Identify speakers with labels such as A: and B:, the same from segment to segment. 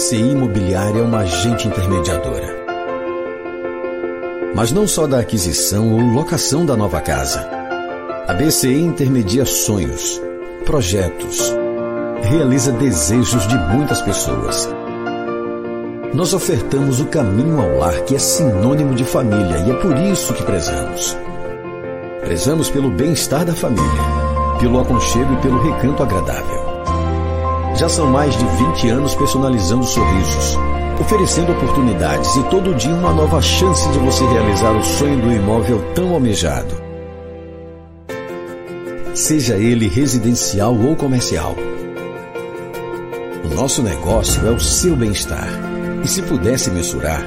A: BCI Imobiliária é uma agente intermediadora. Mas não só da aquisição ou locação da nova casa. A BCI intermedia sonhos, projetos, realiza desejos de muitas pessoas. Nós ofertamos o caminho ao lar que é sinônimo de família e é por isso que prezamos. Prezamos pelo bem-estar da família, pelo aconchego e pelo recanto agradável. Já são mais de 20 anos personalizando sorrisos, oferecendo oportunidades e todo dia uma nova chance de você realizar o sonho do imóvel tão almejado. Seja ele residencial ou comercial. O nosso negócio é o seu bem-estar. E se pudesse mensurar,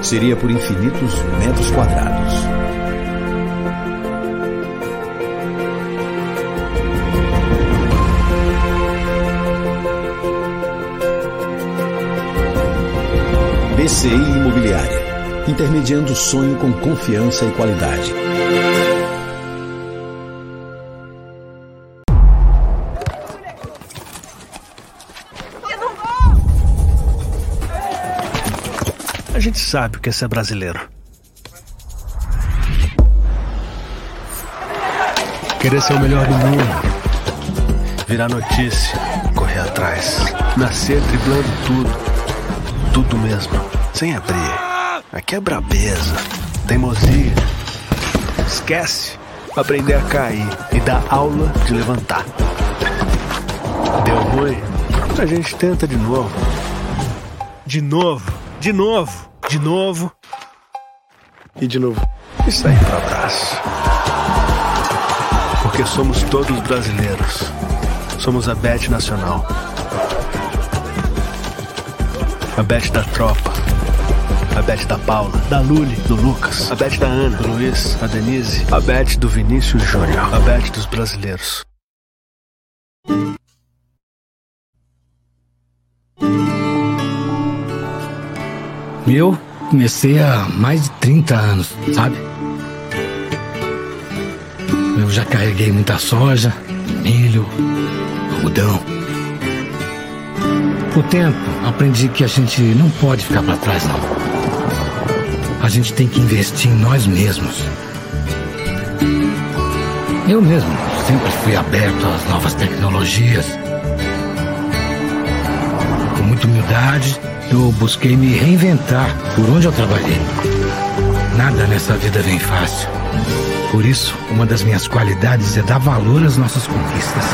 A: seria por infinitos metros quadrados. BCI Imobiliária. Intermediando o sonho com confiança e qualidade.
B: A gente sabe o que é ser brasileiro. Querer ser o melhor do mundo. Virar notícia. Correr atrás. Nascer driblando tudo. Tudo mesmo. Sem abrir. Aqui é brabeza. Teimosia. Esquece. Aprender a cair e dar aula de levantar. Deu ruim? A gente tenta de novo. De novo, de novo, de novo. E de novo. Isso aí pro abraço. Porque somos todos brasileiros. Somos a Bet Nacional. A Bet da tropa. A Bet da Paula, da Luli, do Lucas, a Bet da Ana, do Luiz, a Denise, a Bet do Vinícius Júnior, a Bet dos brasileiros.
C: Eu comecei há mais de 30 anos, sabe? Eu já carreguei muita soja, milho, algodão. Com o tempo, aprendi que a gente não pode ficar para trás, não. A gente tem que investir em nós mesmos. Eu mesmo sempre fui aberto às novas tecnologias. Com muita humildade, eu busquei me reinventar por onde eu trabalhei. Nada nessa vida vem fácil. Por isso, uma das minhas qualidades é dar valor às nossas conquistas.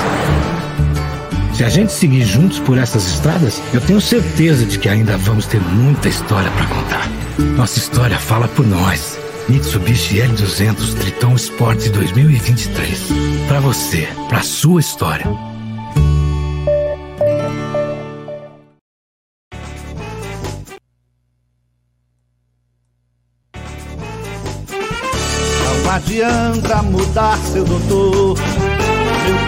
C: Se a gente seguir juntos por essas estradas, eu tenho certeza de que ainda vamos ter muita história para contar. Nossa história fala por nós. Mitsubishi L200 Triton Sport 2023. Para você, para sua história.
D: Não adianta mudar seu doutor.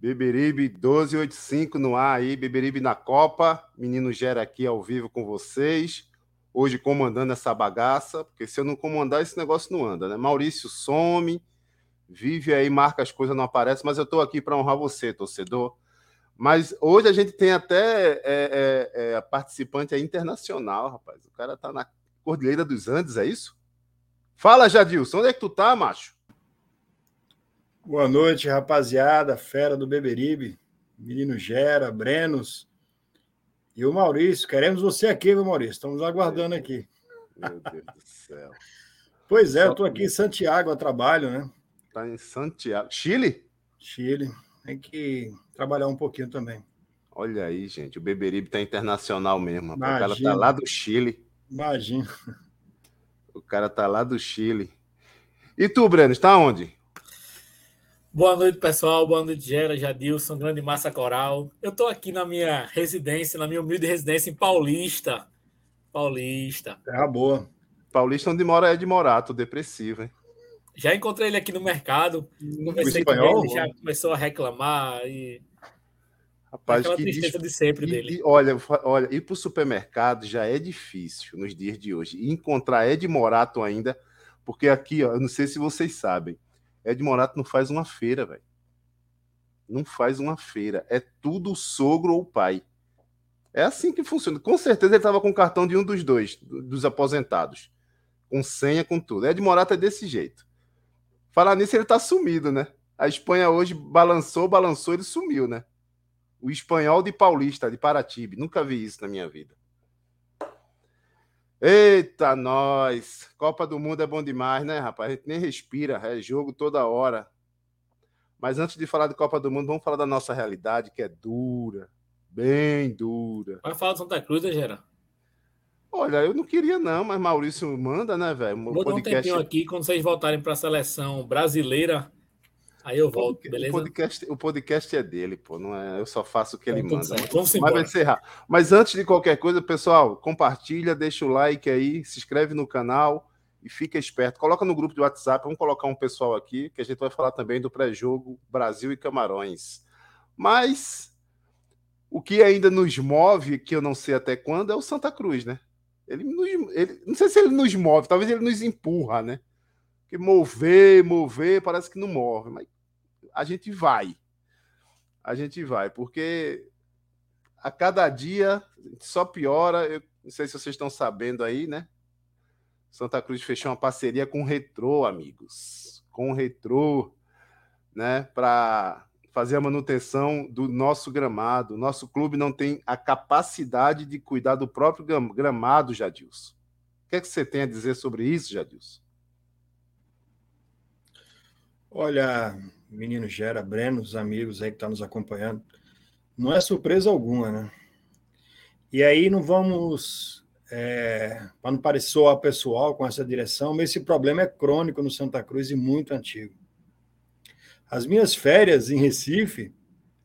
E: Beberibe 1285 no ar aí, Beberibe na Copa, menino Gera aqui ao vivo com vocês, hoje comandando essa bagaça, porque se eu não comandar esse negócio não anda, né? Maurício some, vive aí, marca as coisas, não aparece, mas eu tô aqui para honrar você, torcedor. Mas hoje a gente tem até é, é, é, participante aí internacional, rapaz. O cara tá na Cordilheira dos Andes, é isso? Fala, Jadilson, onde é que tu tá, macho?
F: Boa noite, rapaziada, fera do Beberibe, menino Gera, Brenos e o Maurício. Queremos você aqui, meu Maurício. Estamos aguardando aqui.
E: Meu Deus do céu.
F: Pois é, eu estou aqui em Santiago a trabalho, né?
E: Tá em Santiago. Chile?
F: Chile. Tem que trabalhar um pouquinho também.
E: Olha aí, gente. O Beberibe tá internacional mesmo. rapaz. O cara
F: Imagina.
E: tá lá do Chile.
F: Imagina.
E: O cara tá lá do Chile. E tu, Breno, está onde?
G: Boa noite, pessoal. Boa noite, Gera, Jadilson, grande massa coral. Eu estou aqui na minha residência, na minha humilde residência em Paulista. Paulista.
E: Terra boa. Paulista, onde mora é de Morato, depressivo, hein?
G: Já encontrei ele aqui no mercado. Conversei com ele, já começou a reclamar e.
E: Rapaz, Aquela que tristeza de sempre e, dele. Olha, olha, ir para o supermercado já é difícil nos dias de hoje. E encontrar Ed Morato ainda, porque aqui, ó, eu não sei se vocês sabem, Ed Morato não faz uma feira, velho. Não faz uma feira. É tudo sogro ou pai. É assim que funciona. Com certeza ele estava com o cartão de um dos dois, dos aposentados. Com senha, com tudo. Ed Morato é desse jeito. Falar nisso, ele tá sumido, né? A Espanha hoje balançou, balançou, ele sumiu, né? O espanhol de Paulista, de Paratibe. Nunca vi isso na minha vida. Eita, nós! Copa do Mundo é bom demais, né, rapaz? A gente nem respira, é jogo toda hora. Mas antes de falar de Copa do Mundo, vamos falar da nossa realidade, que é dura, bem dura.
G: Vai falar de Santa Cruz, né, Gera?
E: Olha, eu não queria não, mas Maurício manda, né, velho?
G: Vou podcast... dar um tempinho aqui, quando vocês voltarem para a seleção brasileira, aí eu volto, beleza?
E: O podcast, o podcast é dele, pô, não é, eu só faço o que ele manda. Vamos mas vai encerrar. Mas antes de qualquer coisa, pessoal, compartilha, deixa o like aí, se inscreve no canal e fica esperto. Coloca no grupo de WhatsApp, vamos colocar um pessoal aqui, que a gente vai falar também do pré-jogo Brasil e Camarões. Mas o que ainda nos move, que eu não sei até quando, é o Santa Cruz, né? Ele, nos, ele não sei se ele nos move, talvez ele nos empurra, né? Porque mover, mover, parece que não move, mas a gente vai. A gente vai, porque a cada dia só piora. Eu não sei se vocês estão sabendo aí, né? Santa Cruz fechou uma parceria com o Retrô, amigos. Com o Retrô, né? Para fazer a manutenção do nosso gramado. Nosso clube não tem a capacidade de cuidar do próprio gramado, Jadilson. O que, é que você tem a dizer sobre isso, Jadilson?
F: Olha, menino Gera, Breno, os amigos aí que estão tá nos acompanhando, não é surpresa alguma, né? E aí não vamos, é, para não parecer soar pessoal com essa direção, mas esse problema é crônico no Santa Cruz e muito antigo. As minhas férias em Recife,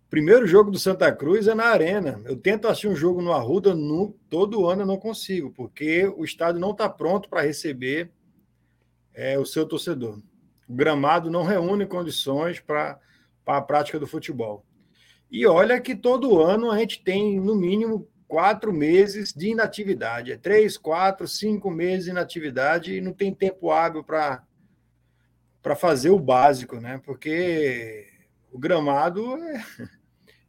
F: primeiro jogo do Santa Cruz é na Arena. Eu tento assistir um jogo no Arruda, no, todo ano eu não consigo, porque o estádio não está pronto para receber é, o seu torcedor. O gramado não reúne condições para a prática do futebol. E olha que todo ano a gente tem, no mínimo, quatro meses de inatividade. É três, quatro, cinco meses de inatividade e não tem tempo hábil para fazer o básico, né? Porque o gramado é,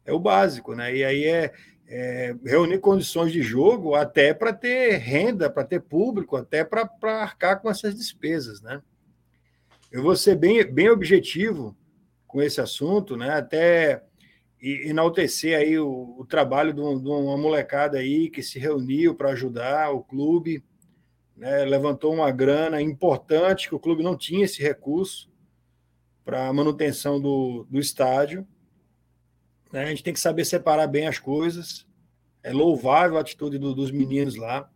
F: é o básico, né? E aí é, é reunir condições de jogo até para ter renda, para ter público, até para arcar com essas despesas, né? Eu vou ser bem, bem objetivo com esse assunto, né? Até enaltecer aí o, o trabalho de, um, de uma molecada aí que se reuniu para ajudar o clube, né, levantou uma grana importante, que o clube não tinha esse recurso para manutenção do, do estádio. Né, a gente tem que saber separar bem as coisas. É louvável a atitude do, dos meninos lá.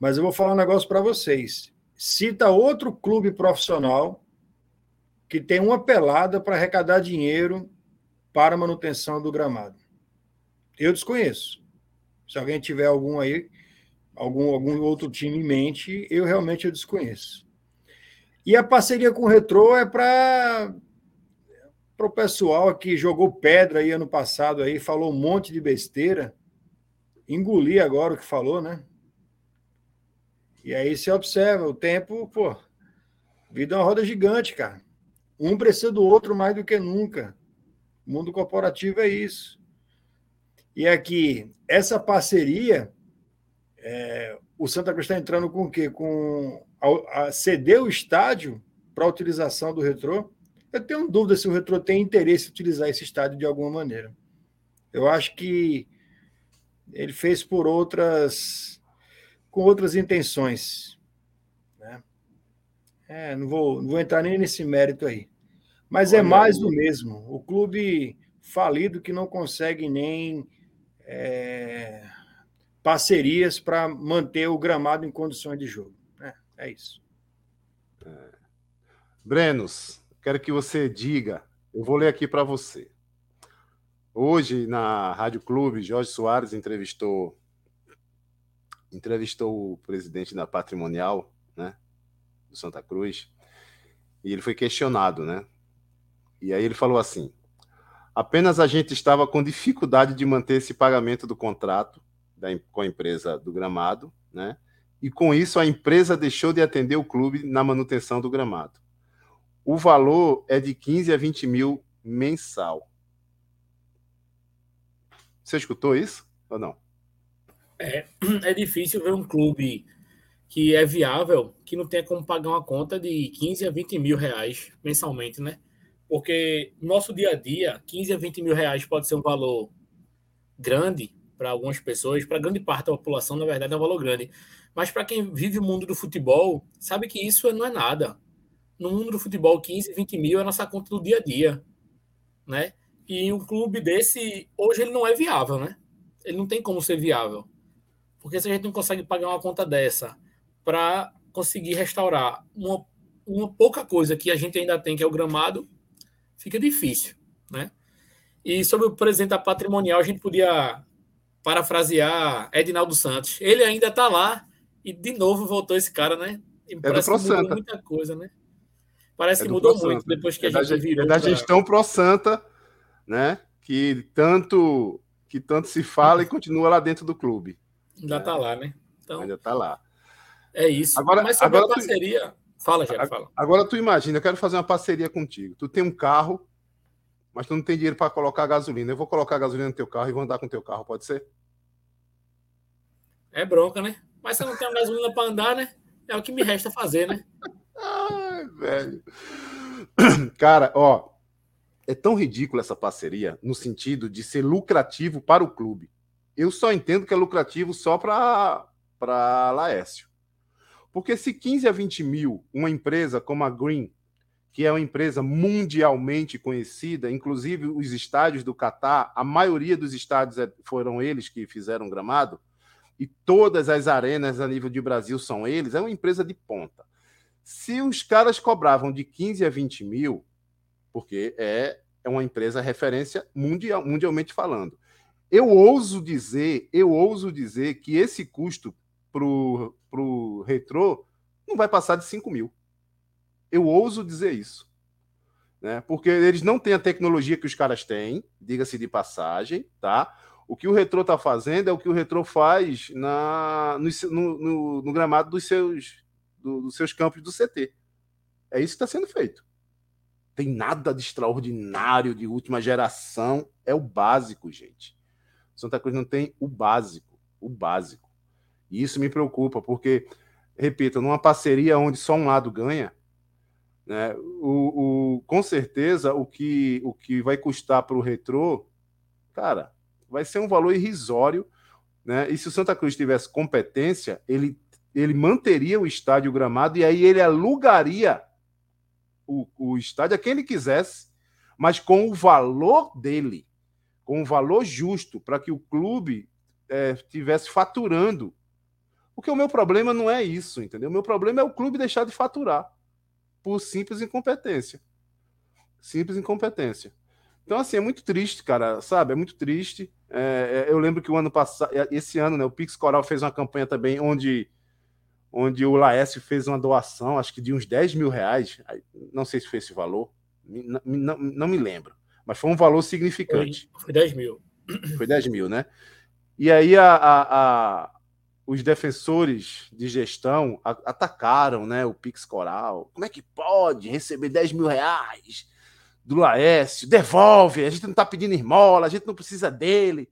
F: Mas eu vou falar um negócio para vocês. Cita outro clube profissional que tem uma pelada para arrecadar dinheiro para manutenção do gramado. Eu desconheço. Se alguém tiver algum aí, algum, algum outro time em mente, eu realmente eu desconheço. E a parceria com o Retro é para para o pessoal que jogou pedra aí ano passado aí, falou um monte de besteira, engolir agora o que falou, né? E aí você observa, o tempo, pô, vida é uma roda gigante, cara. Um precisa do outro mais do que nunca. O mundo corporativo é isso. E aqui, essa parceria é, o Santa Cruz está entrando com o quê? Com a, a ceder o estádio para a utilização do retrô. Eu tenho dúvida se o retrô tem interesse em utilizar esse estádio de alguma maneira. Eu acho que ele fez por outras com outras intenções. É, não, vou, não vou entrar nem nesse mérito aí. Mas é Olha, é mais do mesmo. O clube falido que não consegue nem é, parcerias para manter o gramado em condições de jogo. É, é isso.
E: É. Brenos, quero que você diga. Eu vou ler aqui para você. Hoje, na Rádio Clube, Jorge Soares entrevistou entrevistou o presidente da Patrimonial, do Santa Cruz, e ele foi questionado, né? E aí ele falou assim: apenas a gente estava com dificuldade de manter esse pagamento do contrato da, com a empresa do gramado, né? E com isso a empresa deixou de atender o clube na manutenção do gramado. O valor é de 15 a 20 mil mensal. Você escutou isso ou não?
G: É, é difícil ver um clube que é viável, que não tenha como pagar uma conta de 15 a 20 mil reais mensalmente, né? Porque no nosso dia a dia, 15 a 20 mil reais pode ser um valor grande para algumas pessoas, para grande parte da população, na verdade, é um valor grande. Mas para quem vive o mundo do futebol, sabe que isso não é nada. No mundo do futebol, 15, 20 mil é a nossa conta do dia a dia, né? E um clube desse, hoje ele não é viável, né? Ele não tem como ser viável. Porque se a gente não consegue pagar uma conta dessa para conseguir restaurar uma, uma pouca coisa que a gente ainda tem, que é o gramado, fica difícil, né? E sobre o presidente da patrimonial, a gente podia parafrasear Edinaldo Santos. Ele ainda está lá e de novo voltou esse cara, né?
E: E é parece que mudou
G: muita coisa, né? Parece é que mudou muito depois que
E: é
G: a gente virou. É
E: da gestão pro Santa, né? Que tanto que tanto se fala e continua lá dentro do clube.
G: Ainda está lá, né?
E: Então, ainda está lá.
G: É isso. Agora, Mas sobre agora a parceria. Tu... Fala, já fala.
E: Agora tu imagina, eu quero fazer uma parceria contigo. Tu tem um carro, mas tu não tem dinheiro para colocar gasolina. Eu vou colocar gasolina no teu carro e vou andar com o teu carro, pode ser?
G: É bronca, né? Mas se eu não tenho gasolina para andar, né? É o que me resta fazer, né?
E: Ai, velho. Cara, ó, é tão ridícula essa parceria no sentido de ser lucrativo para o clube. Eu só entendo que é lucrativo só para Laércio. Porque se 15 a 20 mil, uma empresa como a Green, que é uma empresa mundialmente conhecida, inclusive os estádios do Catar, a maioria dos estádios é, foram eles que fizeram gramado, e todas as arenas a nível de Brasil são eles, é uma empresa de ponta. Se os caras cobravam de 15 a 20 mil, porque é, é uma empresa referência mundial, mundialmente falando, eu ouso dizer, eu ouso dizer que esse custo para o retrô não vai passar de 5 mil. Eu ouso dizer isso. Né? Porque eles não têm a tecnologia que os caras têm, diga-se de passagem, tá? O que o retrô está fazendo é o que o retrô faz na, no, no, no gramado dos seus, do, dos seus campos do CT. É isso que está sendo feito. Tem nada de extraordinário, de última geração. É o básico, gente. Santa Cruz não tem o básico, o básico. E isso me preocupa, porque, repito, numa parceria onde só um lado ganha, né, o, o, com certeza o que, o que vai custar para o retrô, cara, vai ser um valor irrisório. Né? E se o Santa Cruz tivesse competência, ele, ele manteria o estádio gramado e aí ele alugaria o, o estádio a quem ele quisesse, mas com o valor dele com um valor justo para que o clube é, tivesse faturando. Porque o meu problema não é isso, entendeu? O meu problema é o clube deixar de faturar por simples incompetência. Simples incompetência. Então, assim, é muito triste, cara, sabe? É muito triste. É, é eu lembro que o ano passado, é, esse ano, né, o Pix Coral fez uma campanha também onde, onde o Laércio fez uma doação, acho que de uns 10 mil reais. Não sei se foi esse valor, não, não, não me lembro mas foi um valor significante.
G: Foi, foi 10 mil.
E: Foi 10 mil, né? E aí a, a, a, os defensores de gestão atacaram né, o Pix Coral. Como é que pode receber 10 mil reais do Laércio? Devolve, a gente não está pedindo esmola, a gente não precisa dele.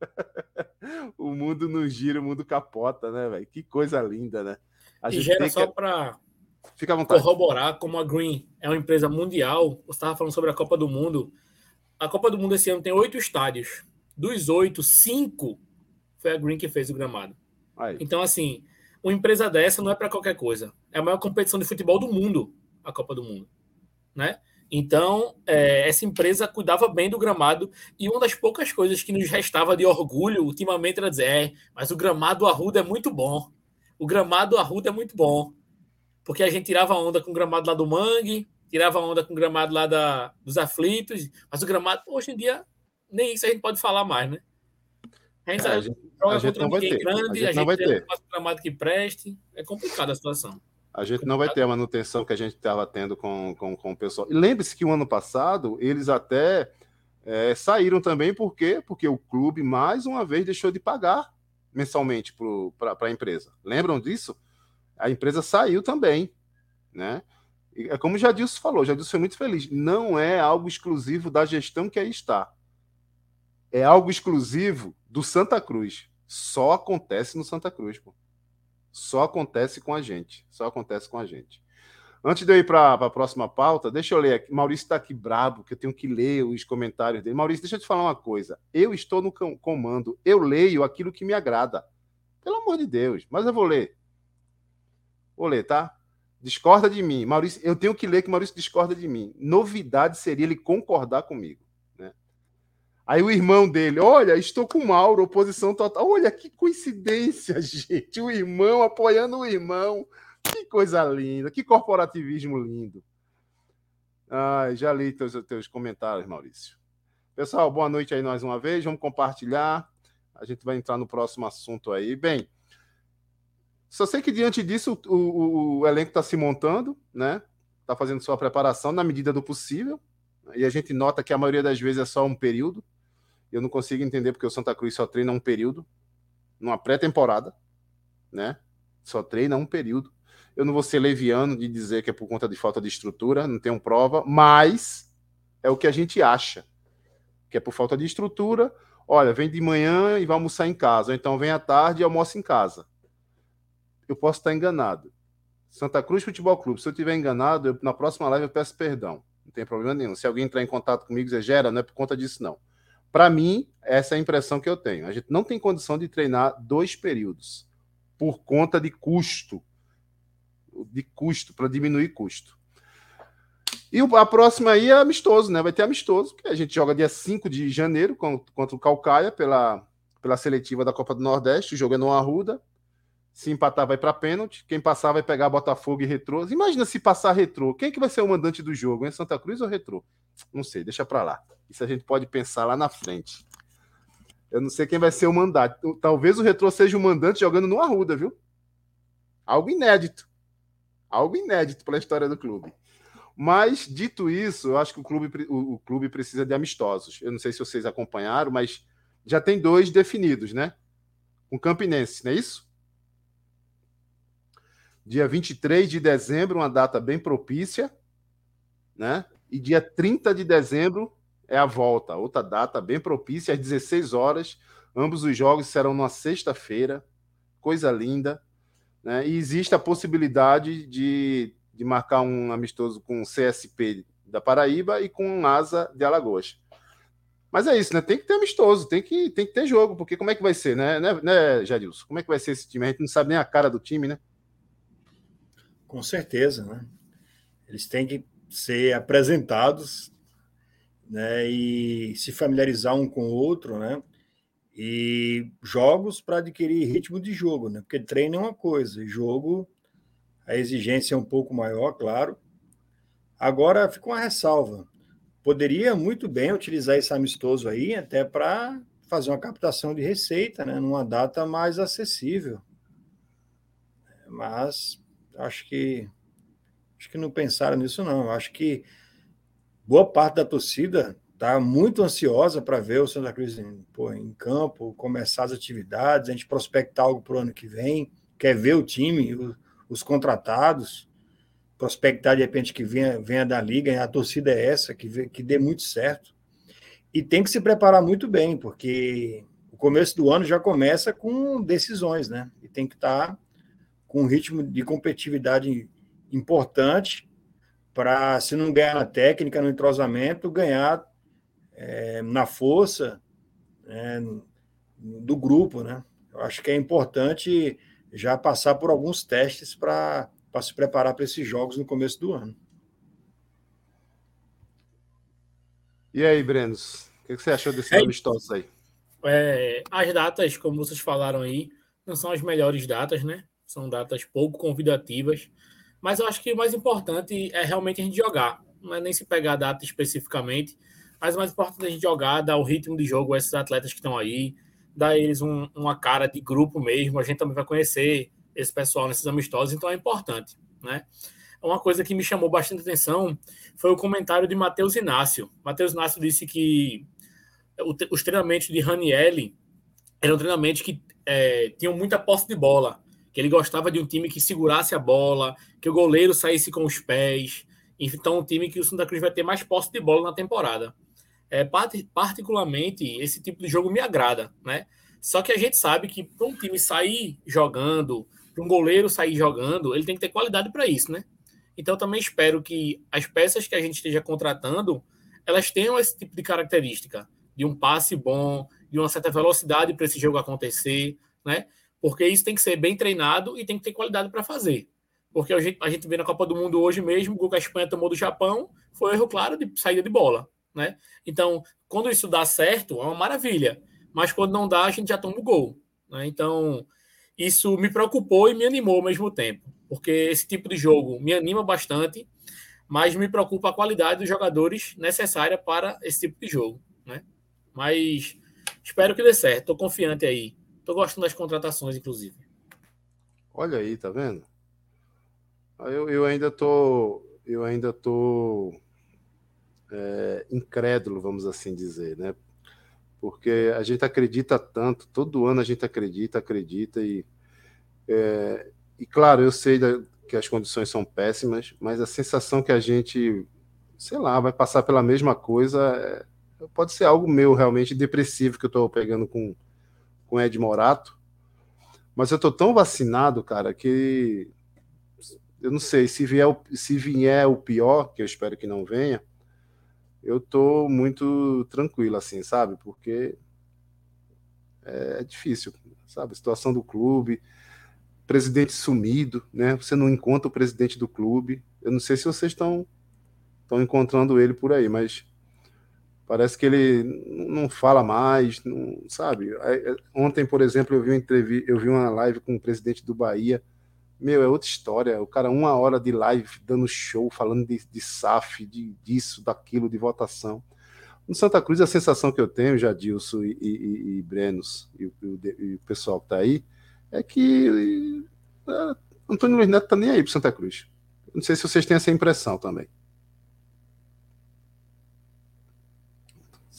E: o mundo não gira, o mundo capota, né, velho? Que coisa linda, né?
G: A e gera só que... para corroborar como a Green é uma empresa mundial. Você estava falando sobre a Copa do Mundo. A Copa do Mundo esse ano tem oito estádios. Dos oito, cinco foi a Green que fez o gramado. Aí. Então, assim, uma empresa dessa não é para qualquer coisa. É a maior competição de futebol do mundo, a Copa do Mundo. Né? Então, é, essa empresa cuidava bem do gramado e uma das poucas coisas que nos restava de orgulho ultimamente era dizer: é, mas o gramado Arruda é muito bom. O gramado Arruda é muito bom porque a gente tirava onda com o gramado lá do Mangue, tirava onda com o gramado lá da, dos aflitos, mas o gramado, hoje em dia, nem isso a gente pode falar mais, né?
E: A gente, é, a gente, a gente não vai ter. Grande, a gente, a gente não vai ter.
G: Um gramado que preste. É complicada a situação.
E: A gente não vai ter a manutenção que a gente estava tendo com, com, com o pessoal. E lembre-se que o ano passado eles até é, saíram também, por quê? Porque o clube, mais uma vez, deixou de pagar mensalmente para a empresa. Lembram disso? A empresa saiu também. Né? E é como o Jadilson falou, Jadilson foi muito feliz. Não é algo exclusivo da gestão que aí está. É algo exclusivo do Santa Cruz. Só acontece no Santa Cruz, pô. Só acontece com a gente. Só acontece com a gente. Antes de eu ir para a próxima pauta, deixa eu ler aqui. Maurício está aqui brabo, que eu tenho que ler os comentários dele. Maurício, deixa eu te falar uma coisa. Eu estou no comando. Eu leio aquilo que me agrada. Pelo amor de Deus. Mas eu vou ler. Vou ler, tá? Discorda de mim. Maurício, eu tenho que ler que Maurício discorda de mim. Novidade seria ele concordar comigo. Aí o irmão dele, olha, estou com o Mauro, oposição total. Olha que coincidência, gente. O irmão apoiando o irmão. Que coisa linda, que corporativismo lindo. Ai, já li teus, teus comentários, Maurício. Pessoal, boa noite aí mais uma vez. Vamos compartilhar. A gente vai entrar no próximo assunto aí. Bem, só sei que diante disso o, o, o elenco está se montando, né? Está fazendo sua preparação na medida do possível. E a gente nota que a maioria das vezes é só um período. Eu não consigo entender porque o Santa Cruz só treina um período, numa pré-temporada, né? Só treina um período. Eu não vou ser leviano de dizer que é por conta de falta de estrutura, não tenho prova, mas é o que a gente acha. Que é por falta de estrutura. Olha, vem de manhã e vai almoçar em casa. Ou então vem à tarde e almoça em casa. Eu posso estar enganado. Santa Cruz Futebol Clube, se eu estiver enganado, eu, na próxima live eu peço perdão. Não tem problema nenhum. Se alguém entrar em contato comigo e dizer, Gera, não é por conta disso, não. Para mim, essa é a impressão que eu tenho. A gente não tem condição de treinar dois períodos por conta de custo. De custo, para diminuir custo. E a próxima aí é amistoso, né? Vai ter amistoso, que a gente joga dia 5 de janeiro contra o Calcaia pela, pela seletiva da Copa do Nordeste. O jogo é no Arruda. Se empatar, vai para pênalti. Quem passar vai pegar Botafogo e Retrô. Imagina se passar Retrô. Quem é que vai ser o mandante do jogo? É Santa Cruz ou Retrô? Não sei, deixa para lá. Isso a gente pode pensar lá na frente. Eu não sei quem vai ser o mandante. Talvez o Retrô seja o mandante jogando no Arruda, viu? Algo inédito. Algo inédito pela história do clube. Mas, dito isso, eu acho que o clube, o, o clube precisa de amistosos. Eu não sei se vocês acompanharam, mas já tem dois definidos, né? Com Campinense, não é isso? Dia 23 de dezembro, uma data bem propícia, né? E dia 30 de dezembro, é a volta, outra data bem propícia, às 16 horas. Ambos os jogos serão na sexta-feira, coisa linda. Né? E existe a possibilidade de, de marcar um amistoso com o CSP da Paraíba e com o Asa de Alagoas. Mas é isso, né? Tem que ter amistoso, tem que, tem que ter jogo, porque como é que vai ser, né, né, né Jadilson? Como é que vai ser esse time? A gente não sabe nem a cara do time, né?
F: Com certeza, né? Eles têm que ser apresentados né, e se familiarizar um com o outro, né? E jogos para adquirir ritmo de jogo, né? Porque treino é uma coisa, jogo a exigência é um pouco maior, claro. Agora fica uma ressalva. Poderia muito bem utilizar esse amistoso aí até para fazer uma captação de receita, né, numa data mais acessível. Mas acho que acho que não pensaram nisso não. Acho que boa parte da torcida está muito ansiosa para ver o Santa Cruz em, pô, em campo, começar as atividades, a gente prospectar algo para o ano que vem, quer ver o time, o, os contratados, prospectar de repente que venha, venha da liga, a torcida é essa, que, que dê muito certo. E tem que se preparar muito bem, porque o começo do ano já começa com decisões, né? E tem que estar tá com um ritmo de competitividade importante para, se não ganhar na técnica, no entrosamento, ganhar é, na força é, do grupo, né? Eu acho que é importante já passar por alguns testes para se preparar para esses jogos no começo do ano.
E: E aí, Brenos, o que você achou desse é, amistoso aí?
G: É, as datas, como vocês falaram aí, não são as melhores datas, né? São datas pouco convidativas. Mas eu acho que o mais importante é realmente a gente jogar. não é nem se pegar a data especificamente, mas o mais importante é a gente jogar, dar o ritmo de jogo a esses atletas que estão aí, dar eles um, uma cara de grupo mesmo. A gente também vai conhecer esse pessoal nesses amistosos, então é importante, né? Uma coisa que me chamou bastante atenção foi o comentário de Matheus Inácio. Matheus Inácio disse que os treinamentos de Ranielli eram treinamentos que é, tinham muita posse de bola, ele gostava de um time que segurasse a bola, que o goleiro saísse com os pés. Então, um time que o Santa Cruz vai ter mais posse de bola na temporada. É, particularmente, esse tipo de jogo me agrada, né? Só que a gente sabe que para um time sair jogando, para um goleiro sair jogando, ele tem que ter qualidade para isso, né? Então, também espero que as peças que a gente esteja contratando, elas tenham esse tipo de característica, de um passe bom, de uma certa velocidade para esse jogo acontecer, né? Porque isso tem que ser bem treinado e tem que ter qualidade para fazer. Porque a gente, a gente vê na Copa do Mundo hoje mesmo, o gol que a Espanha tomou do Japão foi um erro claro de saída de bola né? Então, quando isso dá certo, é uma maravilha. Mas quando não dá, a gente já toma o gol. Né? Então, isso me preocupou e me animou ao mesmo tempo. Porque esse tipo de jogo me anima bastante, mas me preocupa a qualidade dos jogadores necessária para esse tipo de jogo. Né? Mas espero que dê certo. Estou confiante aí. Estou gostando das contratações, inclusive.
E: Olha aí, tá vendo? Eu, eu ainda tô, eu ainda tô é, incrédulo, vamos assim dizer, né? Porque a gente acredita tanto, todo ano a gente acredita, acredita e é, e claro, eu sei da, que as condições são péssimas, mas a sensação que a gente, sei lá, vai passar pela mesma coisa é, pode ser algo meu realmente depressivo que eu estou pegando com com Ed Morato, mas eu estou tão vacinado, cara, que eu não sei se vier se vier o pior, que eu espero que não venha, eu tô muito tranquilo, assim, sabe? Porque é, é difícil, sabe? A situação do clube, presidente sumido, né? Você não encontra o presidente do clube. Eu não sei se vocês estão estão encontrando ele por aí, mas parece que ele não fala mais, não, sabe? É, ontem, por exemplo, eu vi uma entrevista, eu vi uma live com o presidente do Bahia meu, é outra história. O cara, uma hora de live, dando show, falando de, de SAF, de, disso, daquilo, de votação. No Santa Cruz, a sensação que eu tenho, Jadilson e, e, e Brenos e, e, o pessoal que está aí, é que é, Antônio Luiz Neto está nem aí para Santa Cruz. Não sei se vocês têm essa impressão também.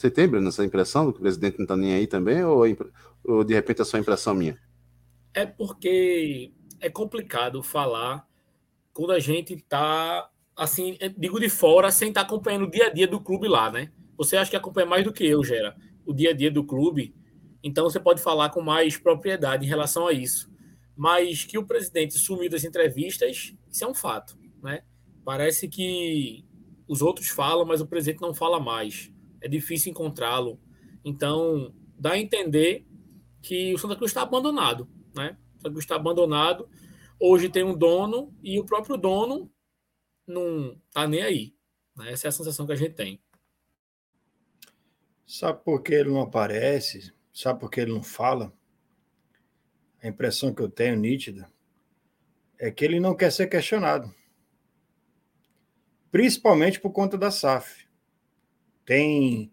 E: Você tem, Breno, essa impressão que o presidente não está nem aí também? Ou, ou de repente é só impressão minha?
G: É porque é complicado falar quando a gente está, assim, digo de fora, sem estar tá acompanhando o dia a dia do clube lá, né? Você acha que acompanha mais do que eu, Gera, o dia a dia do clube, então você pode falar com mais propriedade em relação a isso. Mas que o presidente sumiu das entrevistas, isso é um fato, né? Parece que os outros falam, mas o presidente não fala mais. É difícil encontrá-lo. Então, dá a entender que o Santa Cruz está abandonado, né? Santa Cruz está abandonado. Hoje tem um dono e o próprio dono não está nem aí. Né? Essa é a sensação que a gente tem.
F: Sabe por que ele não aparece? Sabe por que ele não fala? A impressão que eu tenho nítida é que ele não quer ser questionado. Principalmente por conta da SAF. Tem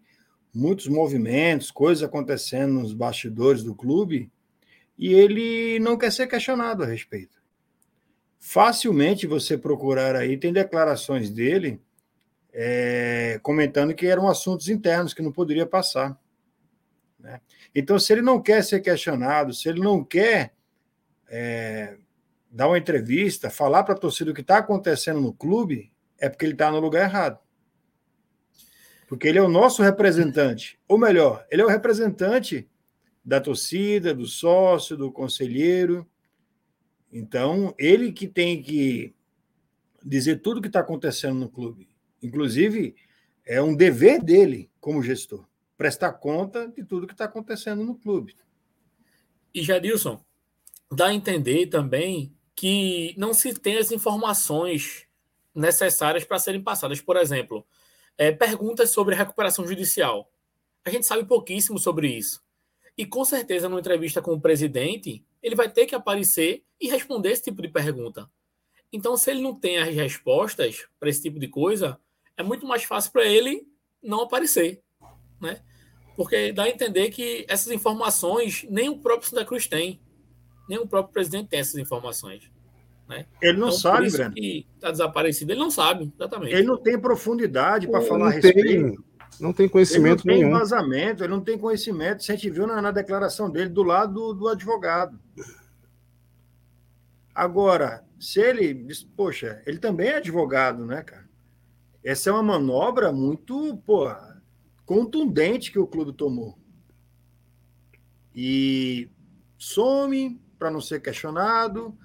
F: muitos movimentos, coisas acontecendo nos bastidores do clube e ele não quer ser questionado a respeito. Facilmente você procurar aí, tem declarações dele é, comentando que eram assuntos internos que não poderia passar. Né? Então, se ele não quer ser questionado, se ele não quer é, dar uma entrevista, falar para a torcida o que está acontecendo no clube, é porque ele está no lugar errado. Porque ele é o nosso representante. Ou melhor, ele é o representante da torcida, do sócio, do conselheiro. Então, ele que tem que dizer tudo o que está acontecendo no clube. Inclusive, é um dever dele, como gestor, prestar conta de tudo que está acontecendo no clube.
G: E Jadilson, dá a entender também que não se tem as informações necessárias para serem passadas. Por exemplo, é, perguntas sobre recuperação judicial. A gente sabe pouquíssimo sobre isso. E com certeza, numa entrevista com o presidente, ele vai ter que aparecer e responder esse tipo de pergunta. Então, se ele não tem as respostas para esse tipo de coisa, é muito mais fácil para ele não aparecer, né? Porque dá a entender que essas informações nem o próprio Santa Cruz tem, nem o próprio presidente tem essas informações. Né?
F: Ele não então, sabe, Breno.
G: está desaparecido, ele não sabe, exatamente.
F: Ele não tem profundidade para falar a respeito. Tem,
E: não tem conhecimento
F: ele não
E: nenhum.
F: tem embasamento, ele não tem conhecimento. Se a gente viu na, na declaração dele do lado do, do advogado. Agora, se ele poxa, ele também é advogado, né, cara? Essa é uma manobra muito, pô, contundente que o clube tomou. E some para não ser questionado.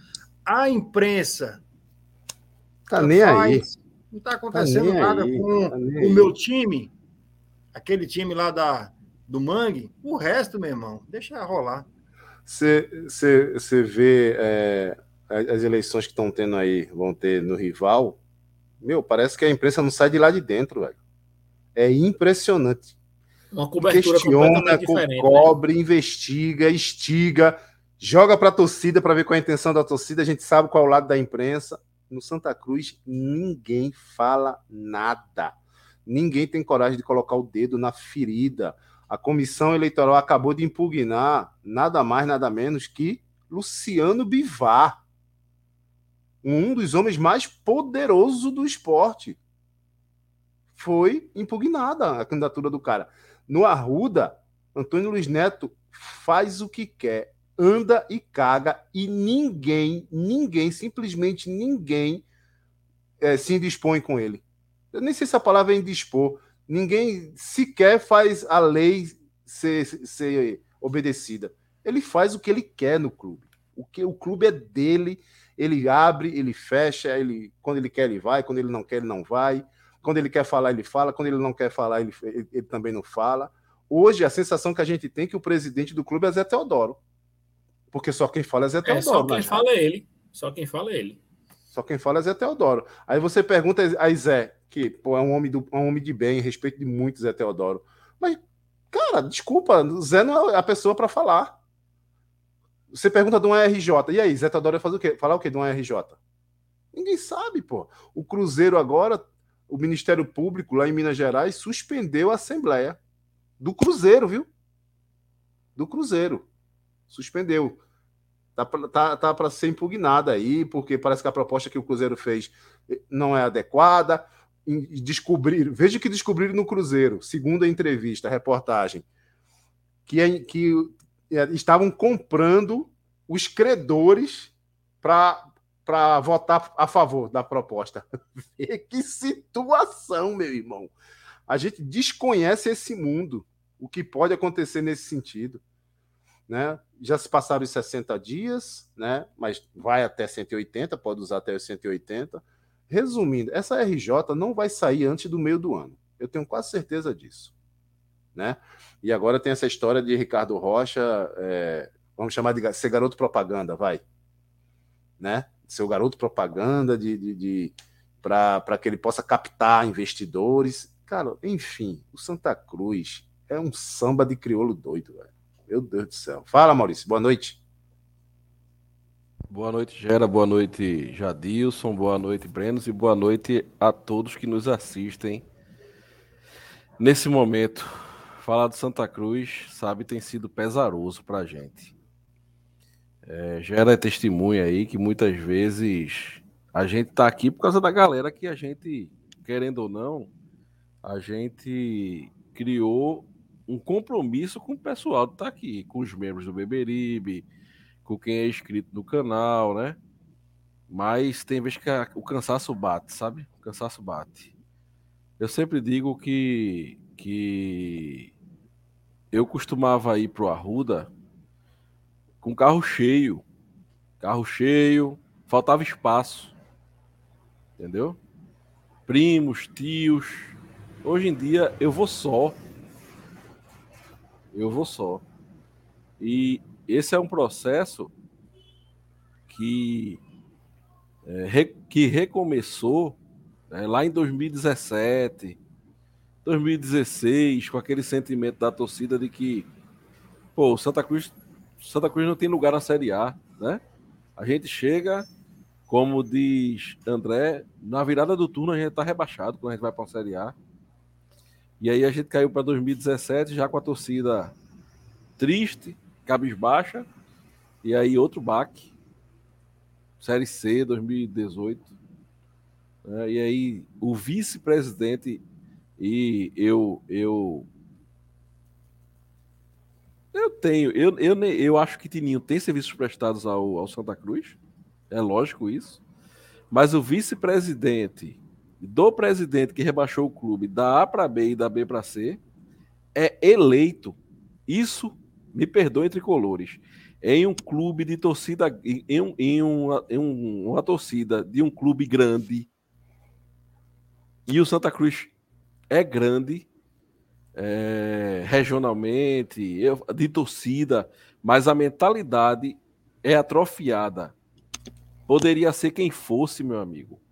F: A imprensa
E: tá nem faz, aí.
F: Não está acontecendo tá nada aí, com tá o meu time, aquele time lá da, do Mangue. O resto, meu irmão, deixa rolar.
E: Você vê é, as eleições que estão tendo aí, vão ter no rival. Meu, parece que a imprensa não sai de lá de dentro, velho. É impressionante.
G: Uma cobertura
E: Questiona,
G: né?
E: cobre, né? investiga, estiga, joga para a torcida para ver qual é a intenção da torcida. A gente sabe qual é o lado da imprensa. No Santa Cruz, ninguém fala nada. Ninguém tem coragem de colocar o dedo na ferida. A comissão eleitoral acabou de impugnar nada mais, nada menos que Luciano Bivar, um dos homens mais poderosos do esporte foi impugnada a candidatura do cara. No Arruda, Antônio Luiz Neto faz o que quer, anda e caga, e ninguém, ninguém, simplesmente ninguém é, se indispõe com ele. Eu nem sei se a palavra é indispor. Ninguém sequer faz a lei ser, ser obedecida. Ele faz o que ele quer no clube. O que o clube é dele, ele abre, ele fecha, ele quando ele quer ele vai, quando ele não quer ele não vai. Quando ele quer falar, ele fala. Quando ele não quer falar, ele, ele, ele também não fala. Hoje, a sensação que a gente tem é que o presidente do clube é Zé Teodoro. Porque só quem fala é Zé Teodoro. É,
G: só quem né? fala é ele. Só quem fala é ele.
E: Só quem fala é Zé Teodoro. Aí você pergunta a Zé, que pô, é um homem, do, um homem de bem, respeito de muito Zé Teodoro. Mas, cara, desculpa, Zé não é a pessoa para falar. Você pergunta de um RJ, e aí, Zé Teodoro vai fazer o quê? Falar o quê de um RJ? Ninguém sabe, pô. O Cruzeiro agora o Ministério Público, lá em Minas Gerais, suspendeu a Assembleia do Cruzeiro, viu? Do Cruzeiro. Suspendeu. Tá, tá, tá para ser impugnada aí, porque parece que a proposta que o Cruzeiro fez eh, não é adequada. Descobrir, veja que descobriram no Cruzeiro, segundo a entrevista, a reportagem, que, é, que é, estavam comprando os credores para para votar a favor da proposta. que situação, meu irmão. A gente desconhece esse mundo, o que pode acontecer nesse sentido. Né? Já se passaram os 60 dias, né? mas vai até 180, pode usar até os 180. Resumindo, essa RJ não vai sair antes do meio do ano. Eu tenho quase certeza disso. Né? E agora tem essa história de Ricardo Rocha, é, vamos chamar de ser garoto propaganda, vai. Né? ser o garoto propaganda de, de, de para que ele possa captar investidores. Cara, enfim, o Santa Cruz é um samba de crioulo doido, velho. Meu Deus do céu. Fala, Maurício. Boa noite.
H: Boa noite, Gera. Boa noite, Jadilson. Boa noite, Brenos. E boa noite a todos que nos assistem. Nesse momento, falar do Santa Cruz, sabe, tem sido pesaroso pra gente. É, gera testemunha aí que muitas vezes a gente tá aqui por causa da galera que a gente, querendo ou não, a gente criou um compromisso com o pessoal que tá aqui, com os membros do Beberibe, com quem é inscrito no canal, né? Mas tem vezes que a, o cansaço bate, sabe? O cansaço bate. Eu sempre digo que, que eu costumava ir pro Arruda com carro cheio. Carro cheio, faltava espaço. Entendeu? Primos, tios. Hoje em dia eu vou só. Eu vou só. E esse é um processo que, é, re, que recomeçou né, lá em 2017, 2016, com aquele sentimento da torcida de que pô, Santa Cruz Santa Cruz não tem lugar na Série A, né? A gente chega como diz André, na virada do turno a gente está rebaixado quando a gente vai para a Série A. E aí a gente caiu para 2017 já com a torcida triste, cabisbaixa, e aí outro baque. Série C 2018. É, e aí o vice-presidente e eu eu eu tenho, eu, eu, eu acho que Tininho tem serviços prestados ao, ao Santa Cruz, é lógico isso, mas o vice-presidente do presidente que rebaixou o clube da A para B e da B para C é eleito. Isso, me perdoe tricolores, em um clube de torcida, em, em, uma, em uma torcida de um clube grande, e o Santa Cruz é grande é, regionalmente, de torcida, mas a mentalidade é atrofiada. Poderia ser quem fosse, meu amigo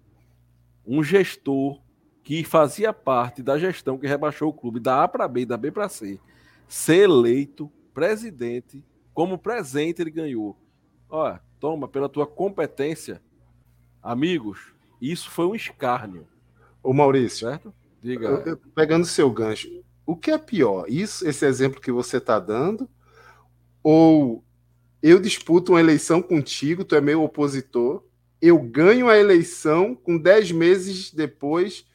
H: um gestor que fazia parte da gestão que rebaixou o clube da A para B da B para C, ser eleito presidente, como presente ele ganhou. Olha, toma, pela tua competência, amigos, isso foi um escárnio.
E: Ô Maurício,
H: certo?
E: Diga. Eu, eu, pegando seu gancho, o que é pior? Isso, esse exemplo que você está dando, ou eu disputo uma eleição contigo, tu é meu opositor, eu ganho a eleição, com dez meses depois,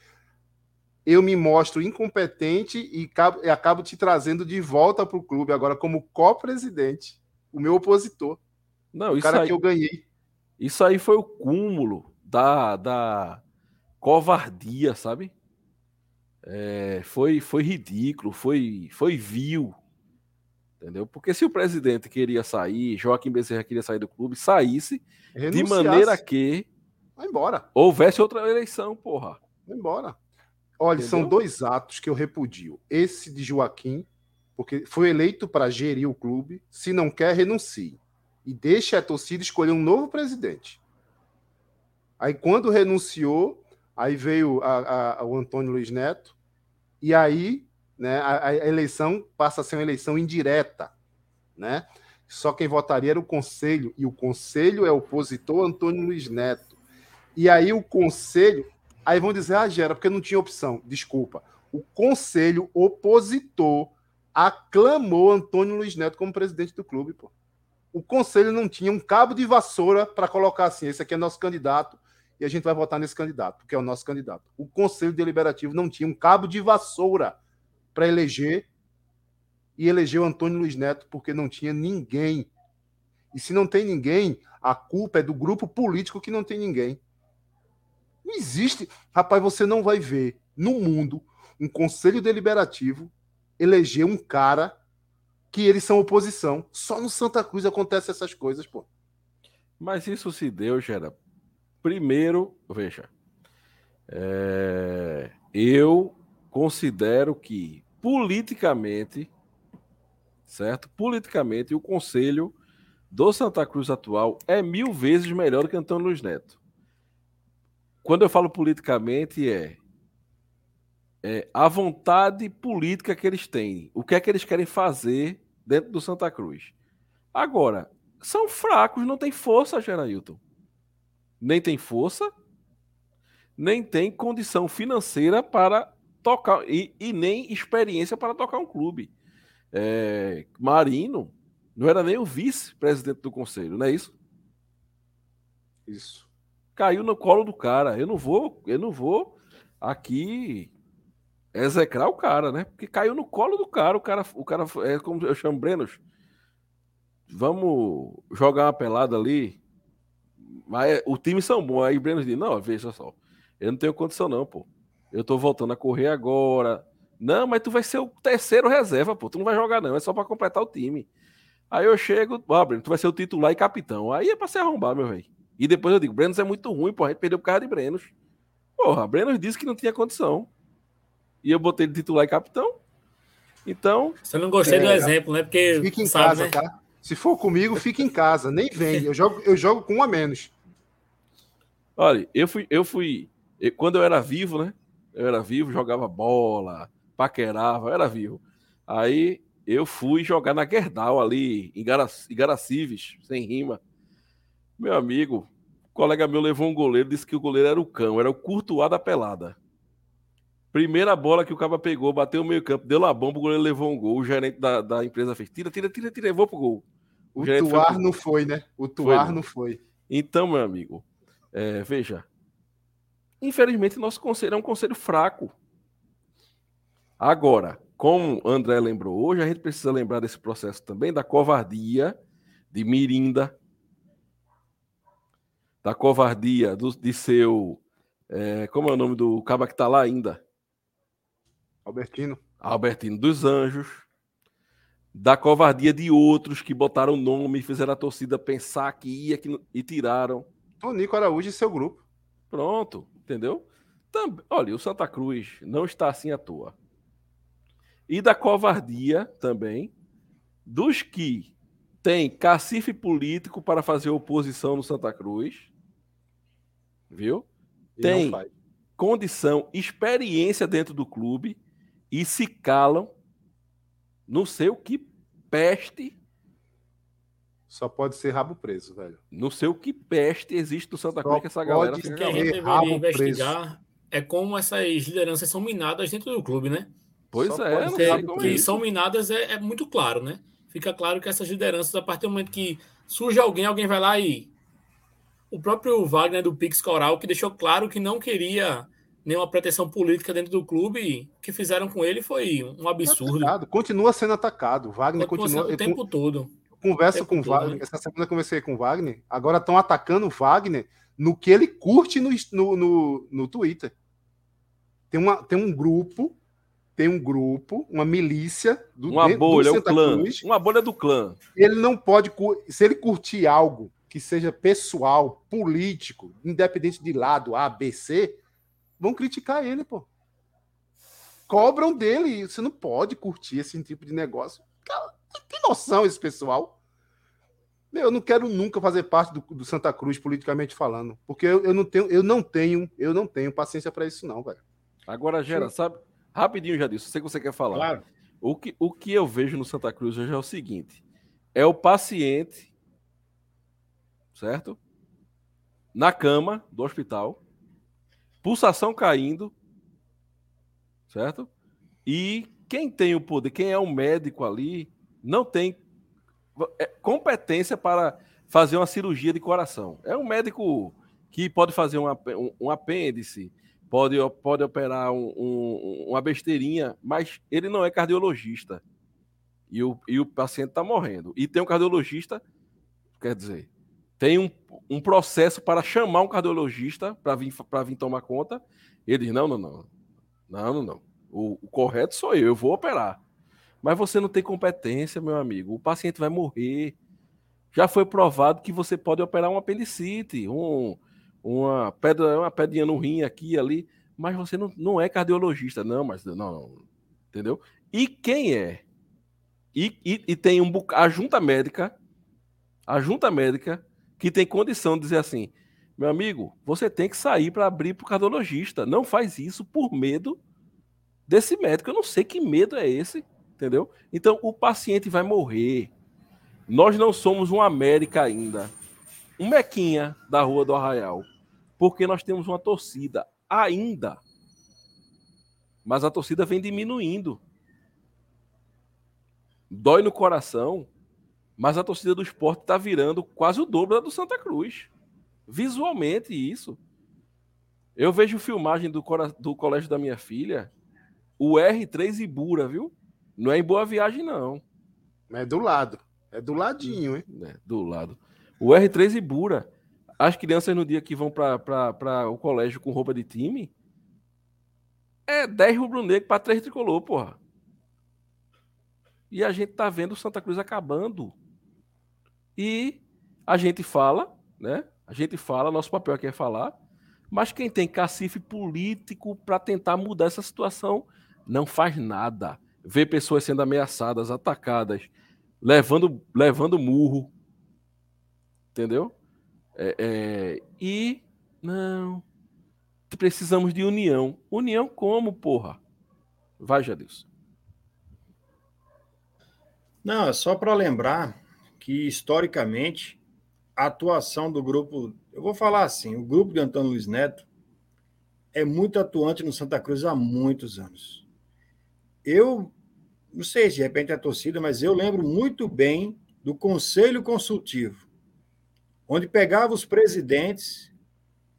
E: eu me mostro incompetente e acabo, e acabo te trazendo de volta para o clube, agora como co-presidente, o meu opositor.
H: Não, o cara aí, que eu ganhei. Isso aí foi o cúmulo da, da covardia, sabe? É, foi, foi ridículo, foi, foi vil. Entendeu? Porque se o presidente queria sair, Joaquim Bezerra queria sair do clube, saísse de maneira que
E: vai embora.
H: Houvesse outra eleição, porra.
E: Vai embora. Olha, Entendeu? são dois atos que eu repudio. Esse de Joaquim, porque foi eleito para gerir o clube, se não quer, renuncie. E deixe a torcida escolher um novo presidente. Aí, quando renunciou, aí veio a, a, o Antônio Luiz Neto, e aí né, a, a, eleição passa a ser uma eleição indireta, né? Só quem votaria era o conselho, e o conselho é opositor Antônio Luiz Neto. E aí o conselho, aí vão dizer, ah, Gera, porque não tinha opção. Desculpa. O conselho opositor aclamou Antônio Luiz Neto como presidente do clube, pô. O conselho não tinha um cabo de vassoura para colocar assim, esse aqui é nosso candidato e a gente vai votar nesse candidato, porque é o nosso candidato. O conselho deliberativo não tinha um cabo de vassoura para eleger e elegeu Antônio Luiz Neto porque não tinha ninguém. E se não tem ninguém, a culpa é do grupo político que não tem ninguém. Não existe. Rapaz, você não vai ver no mundo um conselho deliberativo eleger um cara que eles são oposição. Só no Santa Cruz acontece essas coisas, pô.
H: Mas isso se deu, Gera. Primeiro, veja, é... eu considero que politicamente, certo? Politicamente, o conselho do Santa Cruz atual é mil vezes melhor que Antônio Luiz Neto. Quando eu falo politicamente, é, é a vontade política que eles têm. O que é que eles querem fazer dentro do Santa Cruz. Agora, são fracos, não tem força, Gerailton. Nem tem força, nem tem condição financeira para tocar e, e nem experiência para tocar um clube. É, Marino não era nem o vice-presidente do conselho, não é isso?
E: Isso.
H: Caiu no colo do cara. Eu não vou, eu não vou aqui execrar o cara, né? Porque caiu no colo do cara. O cara, o cara é como eu chamo Brenos. Vamos jogar uma pelada ali. Mas o time são bons. Aí Brenos diz: Não, veja só. Eu não tenho condição, não, pô eu tô voltando a correr agora. Não, mas tu vai ser o terceiro reserva, pô. Tu não vai jogar, não. É só para completar o time. Aí eu chego, ó, Breno, tu vai ser o titular e capitão. Aí é pra se arrombar, meu velho. E depois eu digo, Brenos é muito ruim, pô. A gente perdeu por causa de Brenos. Porra, Brenos disse que não tinha condição. E eu botei ele titular e capitão. Então.
G: Você não gostei é, do exemplo, né? Porque.
E: Fica em sabe, casa, né? tá? Se for comigo, fica em casa. Nem vem. Eu jogo, eu jogo com um a menos.
H: Olha, eu fui, eu fui. Quando eu era vivo, né? Eu era vivo, jogava bola, paquerava, eu era vivo. Aí eu fui jogar na Gerdau ali, em Garacives, sem rima. Meu amigo, colega meu levou um goleiro, disse que o goleiro era o cão, era o curtuado da pelada. Primeira bola que o cara pegou, bateu no meio campo, deu lá bomba, o goleiro levou um gol. O gerente da, da empresa fez: tira, tira, tira, tira, levou pro gol.
E: O, o Tuar foi não foi, né? O Tuar foi, não foi.
H: Então, meu amigo, é, veja. Infelizmente, nosso conselho é um conselho fraco. Agora, como o André lembrou hoje, a gente precisa lembrar desse processo também da covardia de Mirinda, da covardia do, de seu. É, como é o nome do caba que está lá ainda?
E: Albertino.
H: Albertino dos Anjos. Da covardia de outros que botaram o nome e fizeram a torcida pensar que ia que, e tiraram.
E: Tonico Araújo e seu grupo.
H: Pronto, entendeu? Também, olha, o Santa Cruz não está assim à toa e da covardia também dos que têm cacife político para fazer oposição no Santa Cruz, viu? E tem condição, experiência dentro do clube e se calam não sei o que peste.
E: Só pode ser rabo preso, velho.
H: Não sei o que peste existe no Santa Cruz que essa galera fica
G: que a gente deveria investigar preso. é como essas lideranças são minadas dentro do clube, né?
H: Pois Só é,
G: ser, que é são minadas é, é, muito claro, né? Fica claro que essas lideranças, a partir do momento que surge alguém, alguém vai lá e. O próprio Wagner do Pix Coral, que deixou claro que não queria nenhuma pretensão política dentro do clube, o que fizeram com ele foi um absurdo.
E: Atacado. Continua sendo atacado. Wagner continua.
G: O tempo todo.
E: Converso com o Wagner. Né? Essa semana eu conversei com o Wagner. Agora estão atacando o Wagner no que ele curte no, no, no, no Twitter. Tem, uma, tem um grupo tem um grupo, uma milícia
H: do uma bolha, do Santa o clã. Cruz. Uma bolha do clã.
E: Ele não pode, se ele curtir algo que seja pessoal, político, independente de lado A, B, C, vão criticar ele, pô. Cobram dele, você não pode curtir esse tipo de negócio. Cara, tem noção esse pessoal? Eu não quero nunca fazer parte do, do Santa Cruz politicamente falando, porque eu, eu, não tenho, eu não tenho, eu não tenho paciência para isso não, velho.
H: Agora, Gera, sabe, Rapidinho, já disse, sei que você quer falar. Claro. O que, o que eu vejo no Santa Cruz hoje é o seguinte: é o paciente, certo? Na cama do hospital, pulsação caindo, certo? E quem tem o poder, quem é o médico ali, não tem competência para fazer uma cirurgia de coração. É um médico que pode fazer um, um apêndice, pode, pode operar um, um, uma besteirinha, mas ele não é cardiologista. E o, e o paciente está morrendo. E tem um cardiologista, quer dizer, tem um, um processo para chamar um cardiologista para vir, vir tomar conta. Ele diz: não, não, não. Não, não, não. O, o correto sou eu, eu vou operar. Mas você não tem competência, meu amigo. O paciente vai morrer. Já foi provado que você pode operar um apendicite, um, uma pedra, uma pedrinha no rim aqui ali, mas você não, não é cardiologista, não, mas não, não entendeu? E quem é? E, e, e tem um a junta médica, a junta médica que tem condição de dizer assim, meu amigo, você tem que sair para abrir para o cardiologista. Não faz isso por medo desse médico. Eu não sei que medo é esse, entendeu? Então o paciente vai morrer. Nós não somos uma América ainda. Um Mequinha da Rua do Arraial porque nós temos uma torcida ainda. Mas a torcida vem diminuindo. Dói no coração, mas a torcida do esporte está virando quase o dobro da do Santa Cruz. Visualmente, isso. Eu vejo filmagem do, do colégio da minha filha, o R3 Ibura, viu? Não é em Boa Viagem, não.
E: É do lado. É do ladinho, hein?
H: É, do lado. O R3 Ibura as crianças no dia que vão para o colégio com roupa de time, é 10 rubro-negro para 3 tricolor, porra. E a gente tá vendo o Santa Cruz acabando. E a gente fala, né? A gente fala, nosso papel aqui é falar, mas quem tem cacife político para tentar mudar essa situação não faz nada. Vê pessoas sendo ameaçadas, atacadas, levando, levando murro. Entendeu? É, é, e não precisamos de união. União como, porra? Vai, Jadilson.
F: Não, é só para lembrar que historicamente a atuação do grupo, eu vou falar assim, o grupo de Antônio Luiz Neto é muito atuante no Santa Cruz há muitos anos. Eu não sei se de repente é a torcida, mas eu lembro muito bem do Conselho Consultivo, onde pegava os presidentes,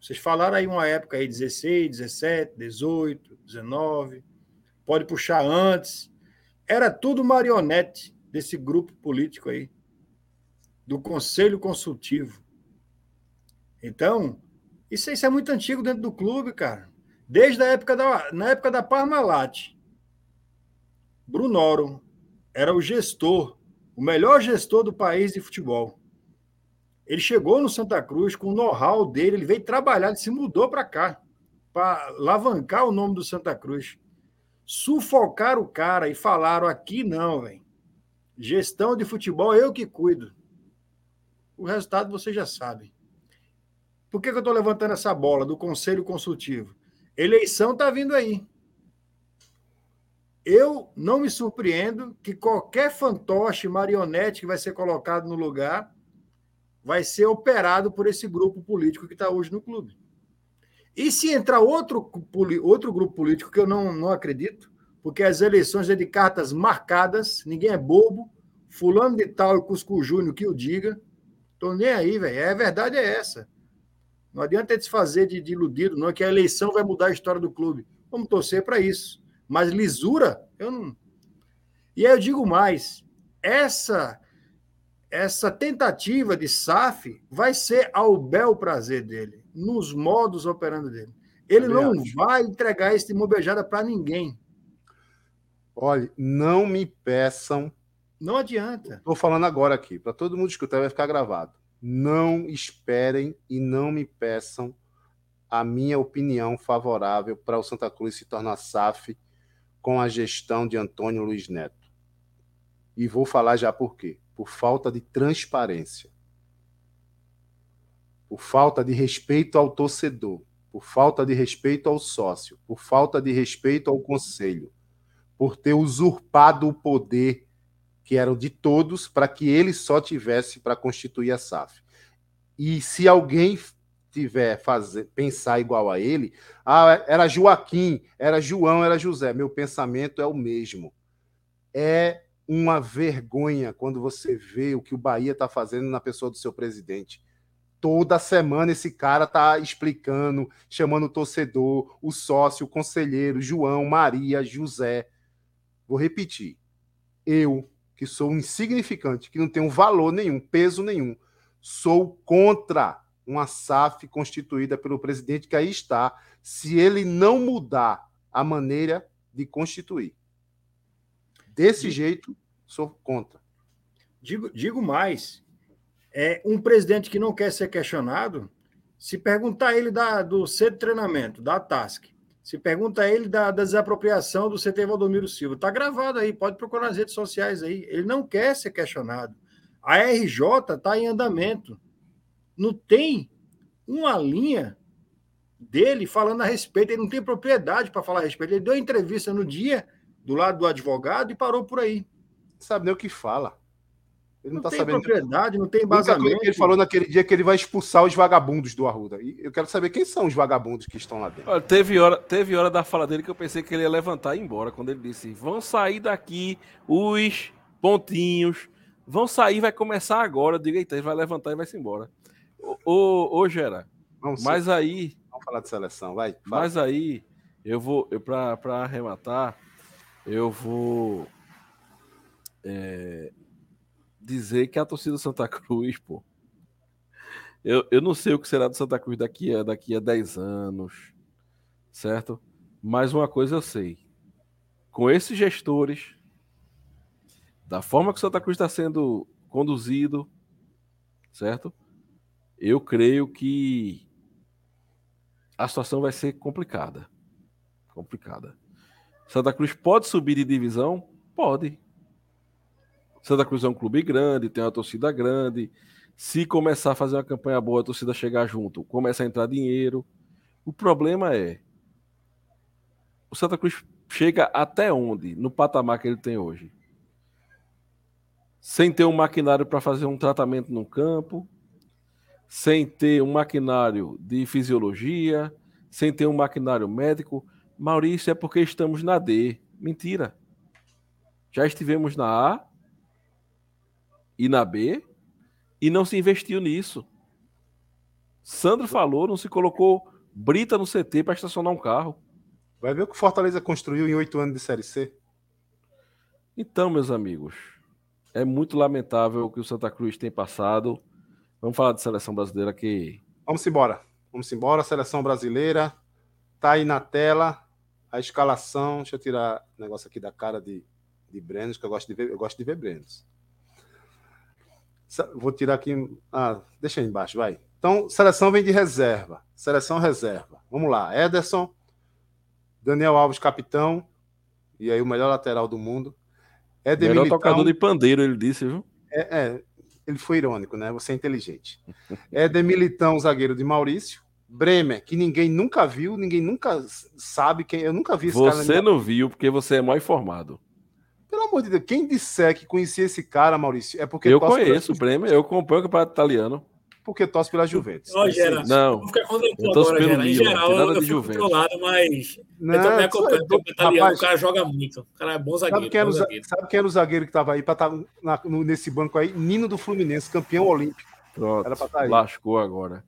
F: vocês falaram aí uma época aí, 16, 17, 18, 19, pode puxar antes, era tudo marionete desse grupo político aí, do Conselho Consultivo. Então, isso, isso é muito antigo dentro do clube, cara. Desde a época da, na época da Parmalat, Brunoro era o gestor, o melhor gestor do país de futebol. Ele chegou no Santa Cruz com o know-how dele, ele veio trabalhar, ele se mudou para cá, para alavancar o nome do Santa Cruz. Sufocaram o cara e falaram: aqui não, velho. Gestão de futebol, eu que cuido. O resultado vocês já sabem. Por que, que eu estou levantando essa bola do Conselho Consultivo? Eleição está vindo aí. Eu não me surpreendo que qualquer fantoche, marionete que vai ser colocado no lugar vai ser operado por esse grupo político que está hoje no clube. E se entrar outro, outro grupo político, que eu não, não acredito, porque as eleições é de cartas marcadas, ninguém é bobo, fulano de tal e Cusco Júnior que o diga, estou nem aí, velho. É, a verdade é essa. Não adianta desfazer de, de iludido, não, que a eleição vai mudar a história do clube. Vamos torcer para isso. Mas lisura, eu não. E aí eu digo mais: essa essa tentativa de SAF vai ser ao bel prazer dele, nos modos operando dele. Ele não acho. vai entregar esse mobejada para ninguém.
E: Olha, não me peçam.
F: Não adianta.
E: Estou falando agora aqui, para todo mundo escutar, vai ficar gravado. Não esperem e não me peçam a minha opinião favorável para o Santa Cruz se tornar SAF com a gestão de Antônio Luiz Neto. E vou falar já por quê. Por falta de transparência. Por falta de respeito ao torcedor. Por falta de respeito ao sócio. Por falta de respeito ao conselho. Por ter usurpado o poder que era de todos para que ele só tivesse para constituir a SAF. E se alguém tiver fazer, pensar igual a ele, ah, era Joaquim, era João, era José. Meu pensamento é o mesmo. É uma vergonha quando você vê o que o Bahia está fazendo na pessoa do seu presidente. Toda semana esse cara está explicando, chamando o torcedor, o sócio, o conselheiro, João, Maria, José. Vou repetir. Eu, que sou insignificante, que não tenho valor nenhum, peso nenhum, sou contra uma SAF constituída pelo presidente que aí está, se ele não mudar a maneira de constituir. Desse jeito, sou contra.
F: Digo, digo mais, é um presidente que não quer ser questionado, se perguntar ele da, do centro de treinamento, da TASC, se pergunta ele da, da desapropriação do CT Valdomiro Silva, está gravado aí, pode procurar nas redes sociais aí. Ele não quer ser questionado. A RJ está em andamento não tem uma linha dele falando a respeito, ele não tem propriedade para falar a respeito. Ele deu entrevista no dia do lado do advogado e parou por aí.
E: Não sabe nem o que fala.
F: Ele não, não tá tem sabendo. propriedade, não tem embasamento.
E: Ele falou naquele dia que ele vai expulsar os vagabundos do Arruda. E eu quero saber quem são os vagabundos que estão lá dentro.
H: Olha, teve hora, teve hora da fala dele que eu pensei que ele ia levantar e ir embora quando ele disse: "Vão sair daqui os pontinhos, vão sair, vai começar agora". Eu digo, eita, ele vai levantar e vai se embora. Ô, ô, Gera, Vamos mas ser. aí.
E: Vamos falar de seleção, vai.
H: Fala. Mas aí, eu vou, eu, para arrematar, eu vou é, dizer que a torcida Santa Cruz, pô. Eu, eu não sei o que será do Santa Cruz daqui a, daqui a 10 anos, certo? Mas uma coisa eu sei. Com esses gestores, da forma que o Santa Cruz está sendo conduzido, certo? Eu creio que a situação vai ser complicada. Complicada. Santa Cruz pode subir de divisão? Pode. Santa Cruz é um clube grande, tem uma torcida grande. Se começar a fazer uma campanha boa, a torcida chegar junto, começa a entrar dinheiro. O problema é o Santa Cruz chega até onde no patamar que ele tem hoje? Sem ter um maquinário para fazer um tratamento no campo, sem ter um maquinário de fisiologia, sem ter um maquinário médico. Maurício, é porque estamos na D. Mentira. Já estivemos na A e na B e não se investiu nisso. Sandro falou, não se colocou brita no CT para estacionar um carro.
E: Vai ver o que Fortaleza construiu em oito anos de Série C.
H: Então, meus amigos, é muito lamentável o que o Santa Cruz tem passado. Vamos falar de seleção brasileira aqui.
E: Vamos embora. Vamos embora. Seleção brasileira. Tá aí na tela a escalação. Deixa eu tirar o negócio aqui da cara de, de Brenos, que eu gosto de ver, eu gosto de ver Brenos. Vou tirar aqui. Ah, deixa aí embaixo, vai. Então, seleção vem de reserva. Seleção reserva. Vamos lá. Ederson, Daniel Alves, capitão. E aí, o melhor lateral do mundo.
H: Éder melhor Militão, tocador de pandeiro, ele disse, viu?
E: É, é, ele foi irônico, né? Você é inteligente. Éder Militão, zagueiro de Maurício. Bremer, que ninguém nunca viu, ninguém nunca sabe quem. Eu nunca vi esse
H: você cara. Você não viu porque você é mal informado.
E: Pelo amor de Deus, quem disser que conhecia esse cara, Maurício, é porque.
H: Eu conheço o Bremer, eu acompanho o campeonato italiano.
E: Porque torce pela Juventus.
H: Não, Gera, não. Eu torço pelo Gera. Em geral,
G: eu, eu fico controlado, mas não, eu também acompanho o italiano. Rapaz, o cara joga muito. O cara é bom zagueiro.
E: Sabe quem era, o, zagueiro. Sabe quem era o zagueiro que estava aí para estar tá nesse banco aí? Nino do Fluminense, campeão olímpico.
H: Pronto. Era pra estar tá aí. Lascou agora.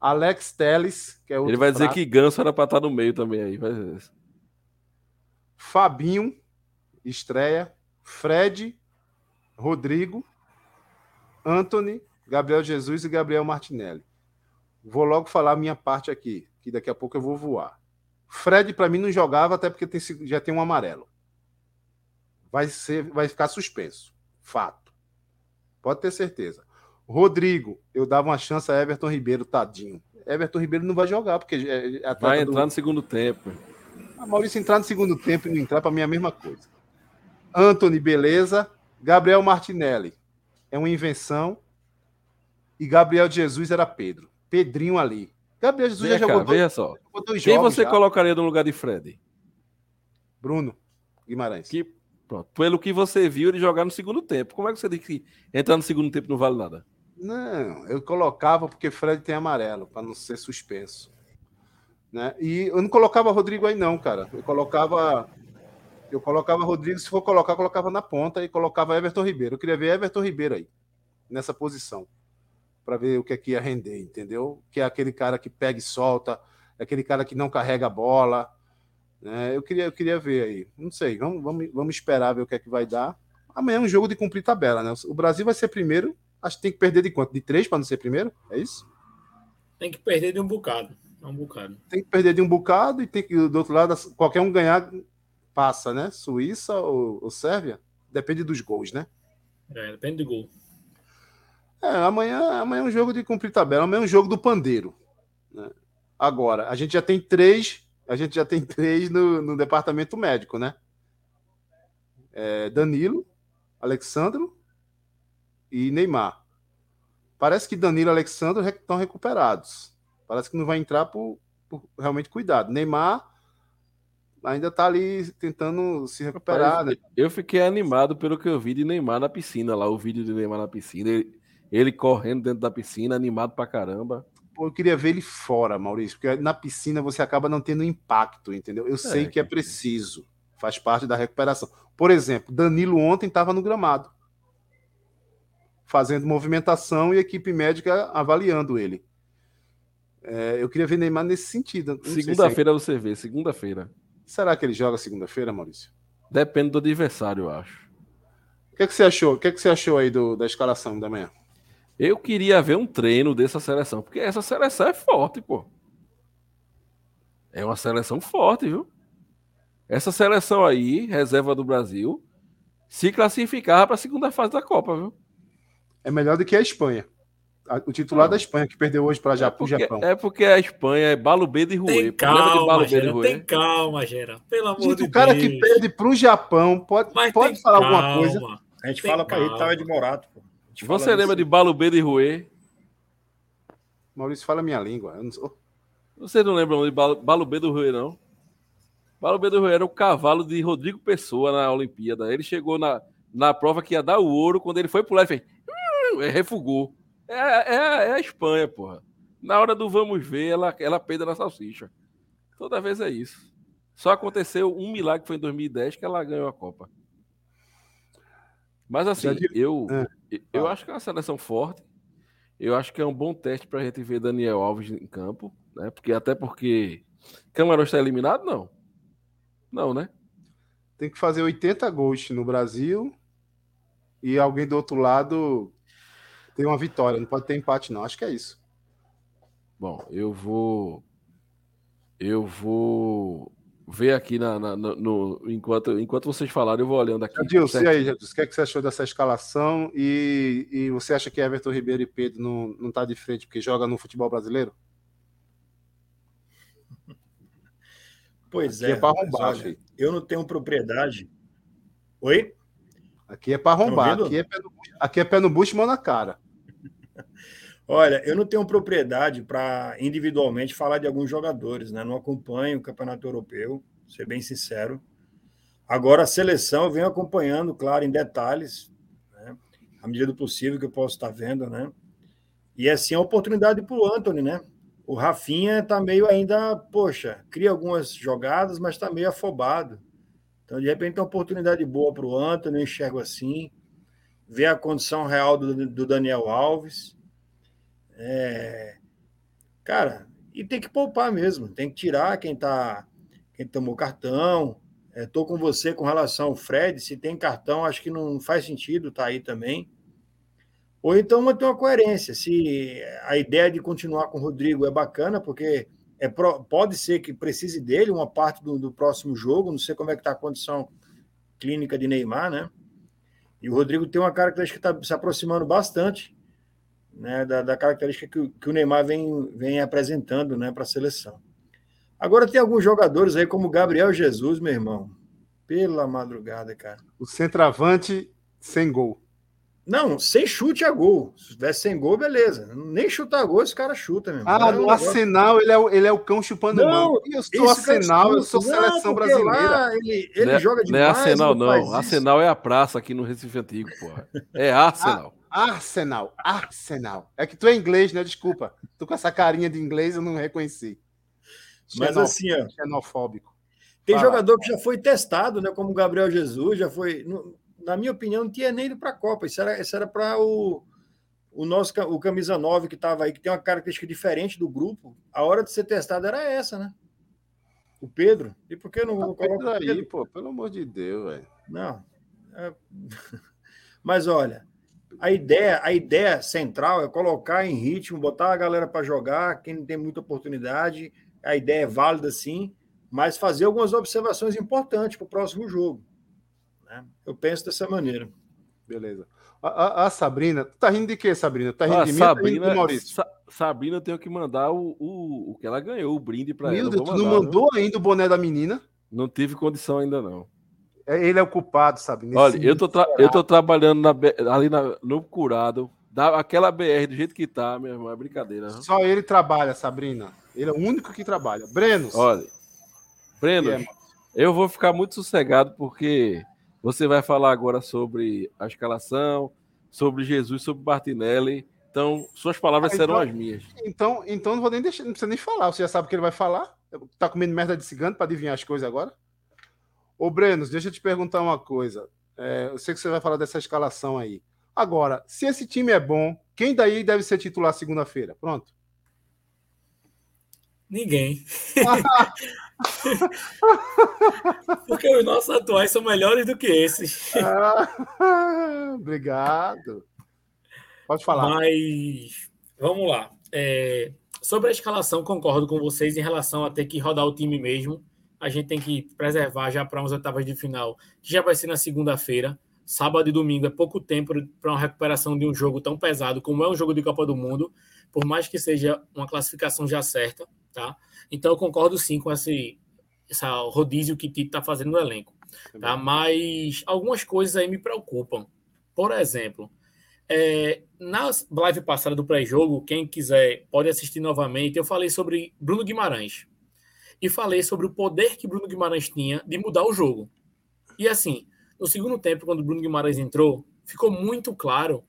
E: Alex Teles, que é
H: o. Ele vai dizer que Ganso era para estar tá no meio também aí.
E: Fabinho, estreia. Fred, Rodrigo, Anthony, Gabriel Jesus e Gabriel Martinelli. Vou logo falar a minha parte aqui, que daqui a pouco eu vou voar. Fred, para mim, não jogava, até porque tem, já tem um amarelo. Vai, ser, vai ficar suspenso. Fato. Pode ter certeza. Rodrigo, eu dava uma chance a Everton Ribeiro, tadinho. Everton Ribeiro não vai jogar, porque é,
H: é vai entrar do... no segundo tempo.
E: A Maurício entrar no segundo tempo e não entrar, para mim é a mesma coisa. Anthony, beleza. Gabriel Martinelli, é uma invenção. E Gabriel Jesus era Pedro. Pedrinho ali. Gabriel Jesus
H: Vem já cá, jogou, veja dois, só. Jogou dois Quem você já. colocaria no lugar de Fred?
E: Bruno Guimarães.
H: Que, pronto, pelo que você viu ele jogar no segundo tempo. Como é que você diz que entrar no segundo tempo não vale nada?
E: Não, eu colocava porque Fred tem amarelo, para não ser suspenso. Né? E eu não colocava Rodrigo aí, não, cara. Eu colocava. Eu colocava Rodrigo, se for colocar, colocava na ponta e colocava Everton Ribeiro. Eu queria ver Everton Ribeiro aí, nessa posição para ver o que é que ia render, entendeu? Que é aquele cara que pega e solta, é aquele cara que não carrega a bola. Né? Eu, queria, eu queria ver aí. Não sei, vamos, vamos, vamos esperar ver o que é que vai dar. Amanhã é um jogo de cumprir tabela, né? O Brasil vai ser primeiro. Acho que tem que perder de quanto? De três para não ser primeiro? É isso?
G: Tem que perder de um bocado. Um bocado.
E: Tem que perder de um bocado e tem que, do outro lado, qualquer um ganhar, passa, né? Suíça ou, ou Sérvia? Depende dos gols, né?
G: É, depende do gol.
E: É, amanhã, amanhã é um jogo de cumprir tabela, amanhã é um jogo do pandeiro. Né? Agora, a gente já tem três, a gente já tem três no, no departamento médico, né? É Danilo, Alexandro e Neymar. Parece que Danilo e Alexandro estão recuperados. Parece que não vai entrar por, por realmente cuidado. Neymar ainda está ali tentando se recuperar. Rapaz, né?
H: Eu fiquei animado pelo que eu vi de Neymar na piscina, lá o vídeo de Neymar na piscina. Ele, ele correndo dentro da piscina, animado pra caramba.
E: Pô, eu queria ver ele fora, Maurício, porque na piscina você acaba não tendo impacto, entendeu? Eu é, sei que é preciso, faz parte da recuperação. Por exemplo, Danilo ontem estava no gramado, fazendo movimentação e equipe médica avaliando ele. É, eu queria ver Neymar nesse sentido.
H: Segunda-feira se é... você vê, segunda-feira.
E: Será que ele joga segunda-feira, Maurício?
H: Depende do adversário, eu acho.
E: O que, é que você achou? O que, é que você achou aí do, da escalação da manhã?
H: Eu queria ver um treino dessa seleção, porque essa seleção é forte, pô. É uma seleção forte, viu? Essa seleção aí, reserva do Brasil, se classificava para a segunda fase da Copa, viu?
E: É melhor do que a Espanha. O titular da Espanha, que perdeu hoje para é
H: o
E: Japão.
H: É porque a Espanha é Balubê de Rui.
G: Tem calma, de Gera, tem calma, Gera. Pelo amor Gente, de
E: Deus. O cara que perde para o Japão pode, pode falar calma. alguma coisa.
F: A gente tem fala para ele, tava de Morato. Pô.
H: Você lembra de Balubê de Rouet?
E: Maurício, fala minha língua. Eu não sou...
H: Você não lembra de Balubê do Rouet, não? Balubê do Rouet era o cavalo de Rodrigo Pessoa na Olimpíada. Ele chegou na, na prova que ia dar o ouro. Quando ele foi pular, ele fez. Ele refugou. É, é, é, a Espanha, porra. Na hora do vamos ver, ela, ela peida na salsicha. Toda vez é isso. Só aconteceu um milagre foi em 2010 que ela ganhou a Copa. Mas assim, eu, é. Eu acho que é uma seleção forte. Eu acho que é um bom teste para a gente ver Daniel Alves em campo, né? Porque até porque Camarão está eliminado, não. Não, né?
E: Tem que fazer 80 gols no Brasil e alguém do outro lado tem uma vitória. Não pode ter empate, não. Acho que é isso.
H: Bom, eu vou. Eu vou ver aqui na, na no, enquanto, enquanto vocês falarem, eu vou olhando aqui.
E: Jadilson, e aí, Jadilson, o que, é que você achou dessa escalação? E, e você acha que Everton Ribeiro e Pedro não, não tá de frente porque joga no futebol brasileiro?
F: Pois aqui é, é para arrombar, olha, eu não tenho propriedade. Oi?
E: Aqui é para arrombar, aqui é, pé no, aqui é pé no bucho e mão na cara.
F: Olha, eu não tenho propriedade para individualmente falar de alguns jogadores, né? Não acompanho o Campeonato Europeu, ser bem sincero. Agora, a seleção eu venho acompanhando, claro, em detalhes, né? à medida do possível que eu posso estar vendo, né? E assim, a oportunidade para o Anthony, né? O Rafinha está meio ainda, poxa, cria algumas jogadas, mas está meio afobado. Então, de repente, é uma oportunidade boa para o Antônio, eu enxergo assim. Ver a condição real do, do Daniel Alves. É... Cara, e tem que poupar mesmo, tem que tirar quem tá, quem tomou cartão. Estou é, com você com relação ao Fred. Se tem cartão, acho que não faz sentido tá aí também. Ou então manter uma coerência. Se a ideia de continuar com o Rodrigo é bacana, porque é, pode ser que precise dele uma parte do, do próximo jogo, não sei como é que está a condição clínica de Neymar, né? E o Rodrigo tem uma característica que está se aproximando bastante né, da, da característica que, que, o Neymar vem, vem apresentando né, para a seleção. Agora tem alguns jogadores aí, como Gabriel Jesus, meu irmão. Pela madrugada, cara.
E: O centroavante sem gol.
F: Não, sem chute a gol. Se tivesse sem gol, beleza. Nem chutar gol, esse cara chuta mesmo.
E: Ah, no Arsenal ele é, o, ele é o cão chupando não, mão. Eu sou Arsenal, eu sou não, seleção brasileira. Lá,
F: ele, ele não, é- joga demais.
H: Não é Arsenal, não. Arsenal é a praça aqui no Recife Antigo, porra. É Arsenal.
E: Arsenal, Arsenal. É que tu é inglês, né? Desculpa. Tu com essa carinha de inglês eu não reconheci.
F: Mas assim, ó.
E: Xenofóbico.
F: Tem Fala. jogador que já foi testado, né? Como o Gabriel Jesus, já foi na minha opinião, não tinha nem ido para a Copa. Isso era, isso era para o, o nosso o camisa 9 que estava aí, que tem uma característica diferente do grupo. A hora de ser testado era essa, né? O Pedro. E por que não ah,
E: coloca aí, pô? Pelo amor de Deus, velho.
F: Não. É... Mas olha, a ideia, a ideia central é colocar em ritmo, botar a galera para jogar, quem não tem muita oportunidade. A ideia é válida, sim, mas fazer algumas observações importantes para o próximo jogo. Né? Eu penso dessa maneira.
E: Beleza. A, a, a, Sabrina, tá rindo de quê, Sabrina? Tá rindo
H: a
E: de mim
H: Sabrina, tá Maurício? Sa, Sabrina tem que mandar o, o, o que ela ganhou, o brinde para ela.
E: Deus, tu não mandou viu? ainda o boné da menina?
H: Não tive condição ainda, não.
E: É, ele é o culpado, Sabrina.
H: Olha, eu tô, eu tô trabalhando na, ali na, no curado, da, aquela BR do jeito que tá, meu irmão, é brincadeira.
E: Só ele trabalha, Sabrina. Ele é o único que trabalha. Breno.
H: Olha, Breno, é, eu vou ficar muito sossegado porque você vai falar agora sobre a escalação, sobre Jesus, sobre Martinelli. Então, suas palavras ah, então, serão as minhas.
E: Então, então não vou nem deixar, não precisa nem falar. Você já sabe o que ele vai falar. Tá comendo merda de cigano para adivinhar as coisas agora? Ô, Brenos, deixa eu te perguntar uma coisa. É, eu sei que você vai falar dessa escalação aí. Agora, se esse time é bom, quem daí deve ser titular segunda-feira? Pronto.
G: Ninguém. Porque os nossos atuais são melhores do que esses.
E: Ah, obrigado. Pode falar.
G: Mas vamos lá. É, sobre a escalação, concordo com vocês em relação a ter que rodar o time mesmo. A gente tem que preservar já para umas oitavas de final, que já vai ser na segunda-feira. Sábado e domingo é pouco tempo para uma recuperação de um jogo tão pesado como é um jogo de Copa do Mundo, por mais que seja uma classificação já certa, tá? Então eu concordo sim com esse, essa rodízio que Tito está fazendo no elenco. Tá? Mas algumas coisas aí me preocupam. Por exemplo, é, na live passada do pré-jogo, quem quiser pode assistir novamente. Eu falei sobre Bruno Guimarães e falei sobre o poder que Bruno Guimarães tinha de mudar o jogo. E assim, no segundo tempo, quando Bruno Guimarães entrou, ficou muito claro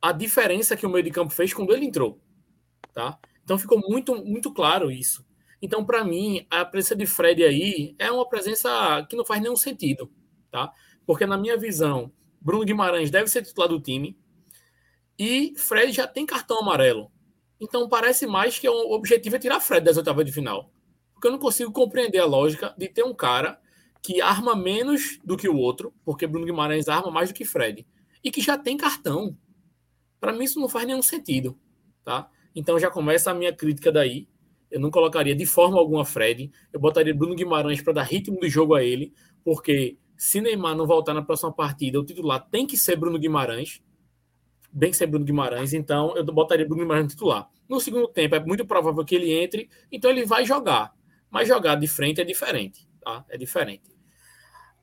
G: a diferença que o meio de campo fez quando ele entrou, tá? Então ficou muito muito claro isso. Então, para mim, a presença de Fred aí é uma presença que não faz nenhum sentido, tá? Porque na minha visão, Bruno Guimarães deve ser titular do time e Fred já tem cartão amarelo. Então parece mais que o objetivo é tirar Fred das oitavas de final. Porque eu não consigo compreender a lógica de ter um cara que arma menos do que o outro, porque Bruno Guimarães arma mais do que Fred, e que já tem cartão. Para mim isso não faz nenhum sentido, tá? Então já começa a minha crítica daí. Eu não colocaria de forma alguma Fred. Eu botaria Bruno Guimarães para dar ritmo de jogo a ele, porque se Neymar não voltar na próxima partida, o titular tem que ser Bruno Guimarães. Bem que ser Bruno Guimarães, então eu botaria Bruno Guimarães no titular. No segundo tempo, é muito provável que ele entre, então ele vai jogar. Mas jogar de frente é diferente, tá? É diferente.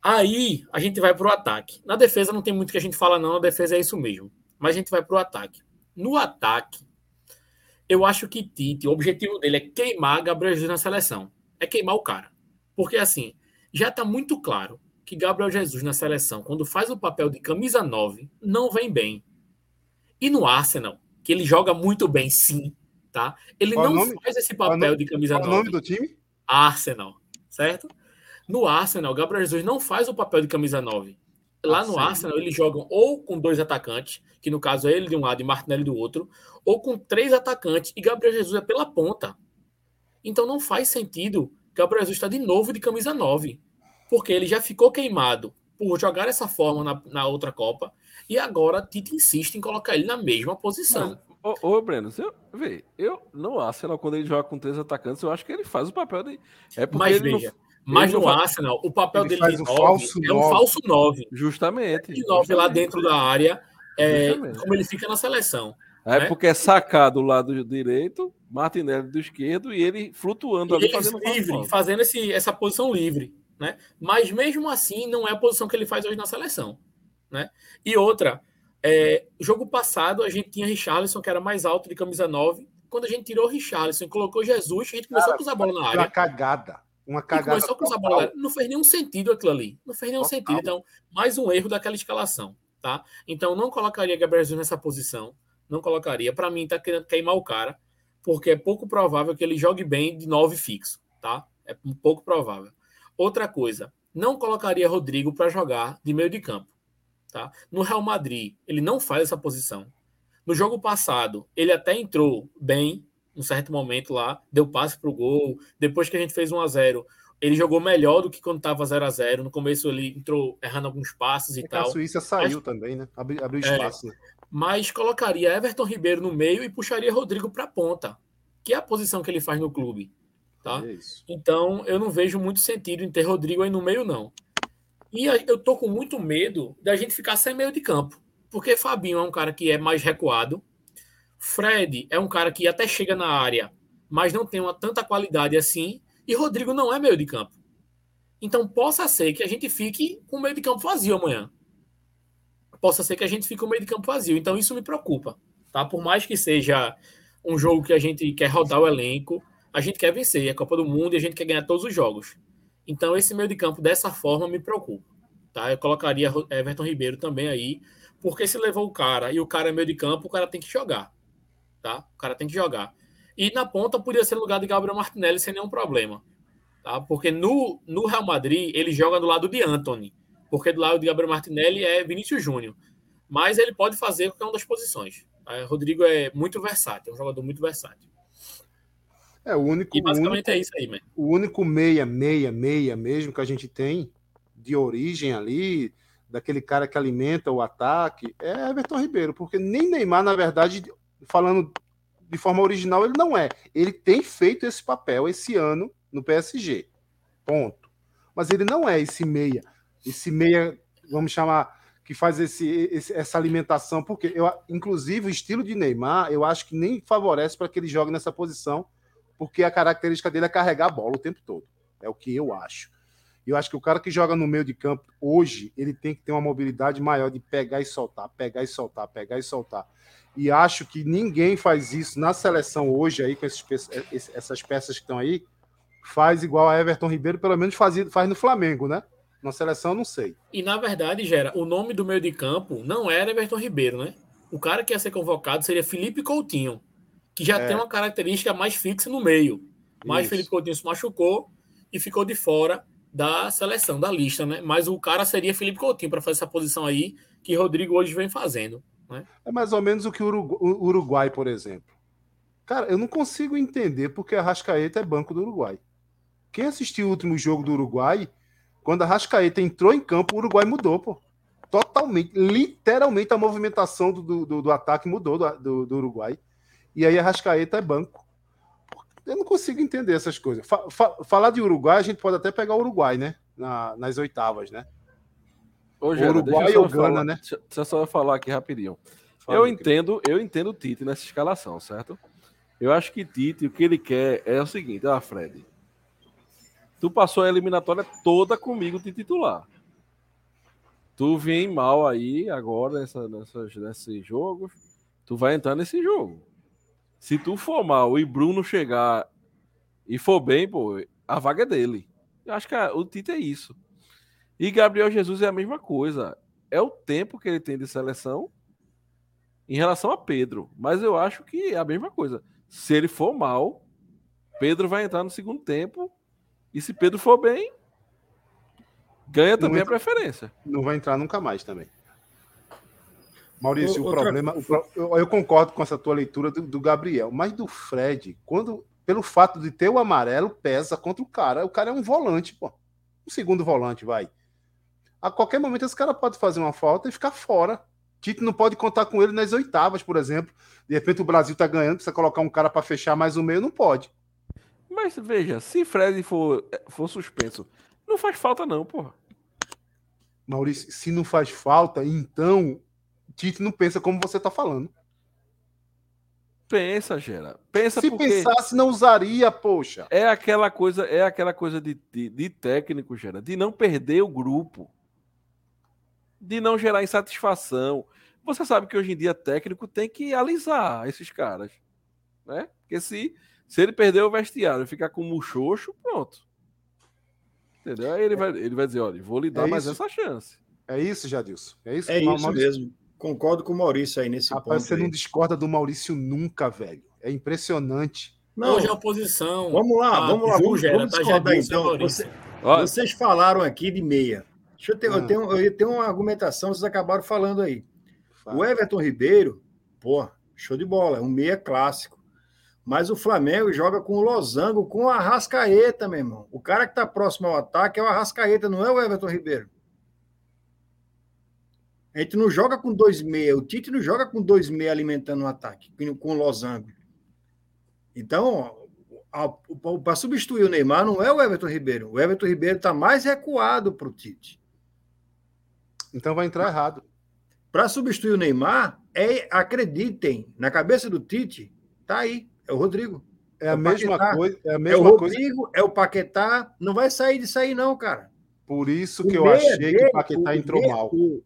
G: Aí a gente vai para o ataque. Na defesa não tem muito que a gente fala, não. Na defesa é isso mesmo. Mas a gente vai para o ataque. No ataque, eu acho que Tite, o objetivo dele é queimar Gabriel Jesus na seleção. É queimar o cara. Porque assim, já está muito claro que Gabriel Jesus na seleção, quando faz o papel de camisa 9, não vem bem. E no Arsenal, que ele joga muito bem, sim, tá? Ele Qual não faz esse papel de camisa Qual 9.
E: Qual o nome do time?
G: Arsenal, certo? No Arsenal, Gabriel Jesus não faz o papel de camisa 9. Lá ah, no sim. Arsenal, eles jogam ou com dois atacantes, que no caso é ele de um lado e Martinelli do outro, ou com três atacantes e Gabriel Jesus é pela ponta. Então não faz sentido Gabriel Jesus estar de novo de camisa 9, porque ele já ficou queimado por jogar essa forma na, na outra Copa e agora Tite insiste em colocar ele na mesma posição.
H: Ô, ô Breno, eu, vê, eu no Arsenal, quando ele joga com três atacantes, eu acho que ele faz o papel de. É porque
G: mas
H: ele
G: veja, não, mas no Arsenal, o papel dele de nove falso é um falso 9.
H: Justamente.
G: De 9 lá dentro da área, é, como ele fica na seleção.
H: É né? porque é sacar do lado direito, Martinelli do esquerdo e ele flutuando e ali fazendo
G: livre, fazendo esse, essa posição livre, né? Mas mesmo assim não é a posição que ele faz hoje na seleção, né? E outra, é, jogo passado, a gente tinha Richarlison, que era mais alto de camisa 9. Quando a gente tirou o Richarlison e colocou Jesus, a gente começou Cara, a cruzar a bola na área.
E: Uma cagada. Uma cagada.
G: começou a cruzar a bola na área. Não fez nenhum sentido aquilo ali. Não fez nenhum total. sentido. Então, mais um erro daquela escalação. Tá? Então, não colocaria Gabriel Jesus nessa posição. Não colocaria. Para mim, tá querendo queimar o cara, porque é pouco provável que ele jogue bem de 9 fixo. Tá? É pouco provável. Outra coisa, não colocaria Rodrigo para jogar de meio de campo. Tá? No Real Madrid, ele não faz essa posição. No jogo passado, ele até entrou bem, um certo momento lá, deu passe para o gol. Depois que a gente fez 1 a 0 ele jogou melhor do que quando estava 0 a 0 No começo ele entrou errando alguns passes e é tal.
E: A Suíça saiu mas, também, né? Abriu, abriu é, espaço. É, né?
G: Mas colocaria Everton Ribeiro no meio e puxaria Rodrigo para a ponta, que é a posição que ele faz no clube. Tá? É então eu não vejo muito sentido em ter Rodrigo aí no meio, não. E eu tô com muito medo da gente ficar sem meio de campo. Porque Fabinho é um cara que é mais recuado. Fred é um cara que até chega na área, mas não tem uma tanta qualidade assim. E Rodrigo não é meio de campo. Então possa ser que a gente fique com o meio de campo vazio amanhã. Possa ser que a gente fique com o meio de campo vazio. Então isso me preocupa. Tá? Por mais que seja um jogo que a gente quer rodar o elenco, a gente quer vencer. É a Copa do Mundo e a gente quer ganhar todos os jogos. Então, esse meio de campo dessa forma me preocupa. Tá? Eu colocaria Everton Ribeiro também aí, porque se levou o cara e o cara é meio de campo, o cara tem que jogar. Tá? O cara tem que jogar. E na ponta podia ser lugar de Gabriel Martinelli sem nenhum problema. Tá? Porque no, no Real Madrid ele joga do lado de Anthony. Porque do lado de Gabriel Martinelli é Vinícius Júnior. Mas ele pode fazer qualquer uma das posições. Tá? Rodrigo é muito versátil, é um jogador muito versátil.
E: É, o único.
G: E basicamente
E: único,
G: é isso aí, man.
E: O único meia, meia, meia mesmo que a gente tem de origem ali, daquele cara que alimenta o ataque, é Everton Ribeiro, porque nem Neymar, na verdade, falando de forma original, ele não é. Ele tem feito esse papel esse ano no PSG. Ponto. Mas ele não é esse meia. Esse meia, vamos chamar, que faz esse, esse, essa alimentação, porque eu, inclusive o estilo de Neymar, eu acho que nem favorece para que ele jogue nessa posição porque a característica dele é carregar a bola o tempo todo. É o que eu acho. Eu acho que o cara que joga no meio de campo hoje, ele tem que ter uma mobilidade maior de pegar e soltar, pegar e soltar, pegar e soltar. E acho que ninguém faz isso na seleção hoje aí com esses, essas peças que estão aí, faz igual a Everton Ribeiro, pelo menos faz, faz no Flamengo, né? Na seleção, não sei.
G: E na verdade, Gera, o nome do meio de campo não era Everton Ribeiro, né? O cara que ia ser convocado seria Felipe Coutinho, que já é. tem uma característica mais fixa no meio. Mas Isso. Felipe Coutinho se machucou e ficou de fora da seleção, da lista, né? Mas o cara seria Felipe Coutinho para fazer essa posição aí que Rodrigo hoje vem fazendo. Né?
E: É mais ou menos o que o Uruguai, por exemplo. Cara, eu não consigo entender porque a Rascaeta é banco do Uruguai. Quem assistiu o último jogo do Uruguai, quando a Rascaeta entrou em campo, o Uruguai mudou, pô. Totalmente, literalmente a movimentação do, do, do ataque mudou do, do, do, Uruguai. E aí a Rascaeta é banco. Eu não consigo entender essas coisas. Fa, fa, falar de Uruguai, a gente pode até pegar o Uruguai, né? Na, nas oitavas, né?
H: Ô, Gera, Uruguai ou Gana, né? Deixa, deixa eu só falar aqui rapidinho. Fala, eu entendo, eu entendo o Tite nessa escalação, certo? Eu acho que Tite, o que ele quer é o seguinte, ah, Fred, tu passou a eliminatória toda comigo de titular. Tu vem mal aí agora nessa, nessas, nesses jogos, tu vai entrar nesse jogo. Se tu for mal e Bruno chegar e for bem, pô, a vaga é dele. Eu acho que a, o Tite é isso. E Gabriel Jesus é a mesma coisa. É o tempo que ele tem de seleção em relação a Pedro. Mas eu acho que é a mesma coisa. Se ele for mal, Pedro vai entrar no segundo tempo. E se Pedro for bem, ganha também entra, a preferência.
E: Não vai entrar nunca mais também. Maurício, o, o problema. O, eu concordo com essa tua leitura do, do, Gabriel, mas do Fred, quando. Pelo fato de ter o amarelo, pesa contra o cara. O cara é um volante, pô. Um segundo volante, vai. A qualquer momento esse cara pode fazer uma falta e ficar fora. Tite não pode contar com ele nas oitavas, por exemplo. De repente o Brasil tá ganhando, precisa colocar um cara para fechar mais o meio, não pode.
H: Mas veja, se Fred for, for suspenso, não faz falta não, porra.
E: Maurício, se não faz falta, então Tite não pensa como você tá falando.
H: Pensa, Gera. Pensa
E: Se porque... pensasse, não usaria, poxa.
H: É aquela coisa, é aquela coisa de, de, de técnico, Gera, de não perder o grupo de não gerar insatisfação. Você sabe que hoje em dia técnico tem que alisar esses caras, né? Porque se, se ele perder o vestiário e ficar com o muxoxo, pronto. Entendeu? Aí ele vai, ele vai dizer, olha, vou lhe dar é mais essa chance.
E: É isso, Jadilson. É isso,
F: é isso mesmo. Concordo com o Maurício aí nesse Rapaz,
E: ponto. Você aí. não discorda do Maurício nunca, velho. É impressionante.
G: Não, Hoje a oposição.
F: Vamos lá, ah, vamos lá. Vamos, vamos tá discordar então. Você, vocês falaram aqui de meia. Deixa eu ter, ah. eu, tenho, eu tenho uma argumentação, vocês acabaram falando aí. Fala. O Everton Ribeiro, pô, show de bola, é um meia clássico. Mas o Flamengo joga com o Losango, com a Arrascaeta, meu irmão. O cara que está próximo ao ataque é o Arrascaeta, não é o Everton Ribeiro. A gente não joga com dois meia. O Tite não joga com dois meia alimentando o ataque, com o Losango. Então, para substituir o Neymar, não é o Everton Ribeiro. O Everton Ribeiro está mais recuado para o Tite.
E: Então vai entrar errado.
F: Para substituir o Neymar, é, acreditem, na cabeça do Tite, tá aí, é o Rodrigo.
E: É, é a mesma Paquetá. coisa. É, a mesma
F: é o Rodrigo, coisa. é o Paquetá. Não vai sair de sair, não, cara.
E: Por isso que o eu achei dele, que o Paquetá entrou meia, mal. O,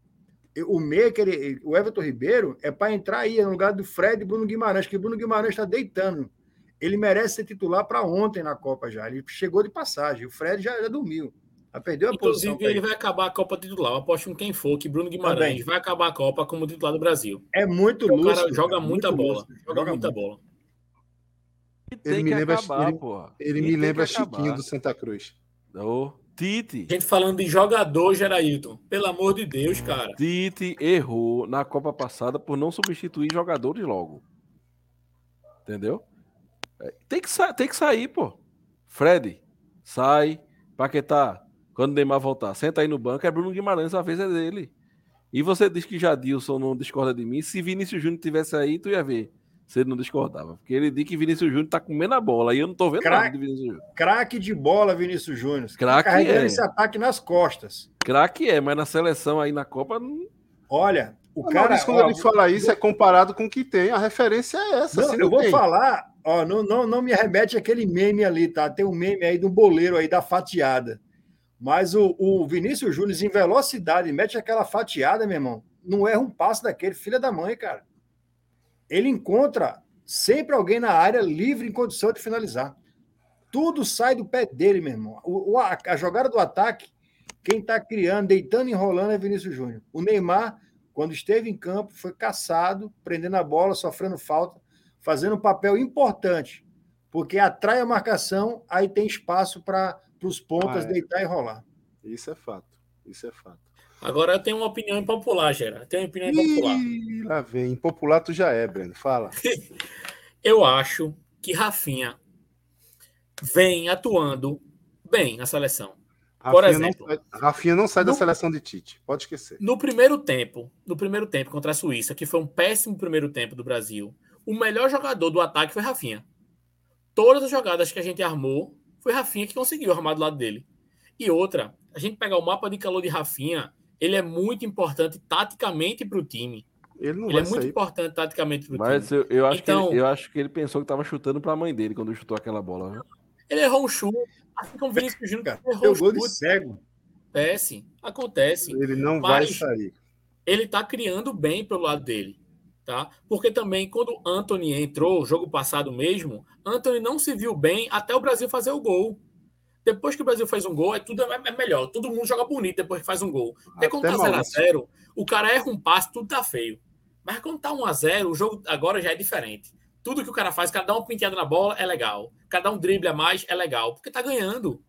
F: o ele, o Everton Ribeiro, é para entrar aí no lugar do Fred e Bruno Guimarães, que o Bruno Guimarães está deitando. Ele merece ser titular para ontem na Copa já. Ele chegou de passagem. O Fred já, já dormiu. Já perdeu a
G: Inclusive,
F: posição.
G: ele vai acabar a Copa titular. Eu aposto em quem for que Bruno Guimarães Também. vai acabar a Copa como titular do Brasil.
F: É muito lúcido. O cara
G: joga muita bola. Lúcido. Joga, joga muita muito. bola.
E: Ele me, lembra, acabar, ele, ele me lembra Chiquinho do Santa Cruz.
H: Oh, Tite.
G: Gente falando de jogador, Gerailton. Pelo amor de Deus, cara.
H: Tite errou na Copa passada por não substituir jogadores logo. Entendeu? É, tem que, tem que sair, pô. Fred, sai. Paquetá, quando o Neymar voltar, senta aí no banco, é Bruno Guimarães, a vez é dele. E você diz que Jadilson não discorda de mim. Se Vinícius Júnior tivesse aí, tu ia ver se ele não discordava. Porque ele diz que Vinícius Júnior tá comendo a bola. E eu não tô vendo
F: crack,
H: nada de Vinícius
F: Júnior. Craque de bola, Vinícius Júnior.
H: Craque tá é.
F: esse ataque nas costas.
H: Craque é, mas na seleção aí na Copa. Não...
F: Olha, o cara.
E: Maurício, quando ó, ele fala isso, é comparado com o que tem. A referência é essa.
F: Não, eu vou tem. falar, ó, não, não, não me remete aquele meme ali, tá? Tem um meme aí do boleiro aí da fatiada. Mas o, o Vinícius Júnior, em velocidade, mete aquela fatiada, meu irmão. Não erra um passo daquele, filha da mãe, cara. Ele encontra sempre alguém na área livre em condição de finalizar. Tudo sai do pé dele, meu irmão. O, a, a jogada do ataque, quem está criando, deitando e enrolando é Vinícius Júnior. O Neymar quando esteve em campo, foi caçado, prendendo a bola, sofrendo falta, fazendo um papel importante, porque atrai a marcação, aí tem espaço para os pontas ah, é. deitar e rolar.
E: Isso é fato. Isso é fato.
G: Agora eu tenho uma opinião impopular, Gera. Tenho uma opinião impopular.
E: Ih, lá vem. Impopular tu já é, Breno. Fala.
G: eu acho que Rafinha vem atuando bem na seleção. Rafinha Por exemplo,
E: não, Rafinha não sai no, da seleção de Tite, pode esquecer.
G: No primeiro tempo, no primeiro tempo contra a Suíça, que foi um péssimo primeiro tempo do Brasil, o melhor jogador do ataque foi Rafinha. Todas as jogadas que a gente armou, foi Rafinha que conseguiu armar do lado dele. E outra, a gente pegar o mapa de calor de Rafinha, ele é muito importante taticamente para o time. Ele, não ele é muito importante taticamente
H: para o time. Mas eu, eu, acho então, que ele, eu acho que ele pensou que estava chutando para a mãe dele quando chutou aquela bola. Né?
G: Ele errou um chute, assim como o Vinícius Júnior
F: errou um chute. cego.
G: Acontece, acontece.
E: Ele não vai sair.
G: Ele está criando bem pelo lado dele. Tá? Porque também, quando Anthony entrou, jogo passado mesmo, Anthony não se viu bem até o Brasil fazer o gol. Depois que o Brasil faz um gol, é tudo é melhor. Todo mundo joga bonito depois que faz um gol. Porque quando tá 0x0, o cara erra um passe, tudo tá feio. Mas quando tá 1x0, o jogo agora já é diferente. Tudo que o cara faz, cada um penteado na bola é legal. Cada um drible a mais é legal, porque tá ganhando.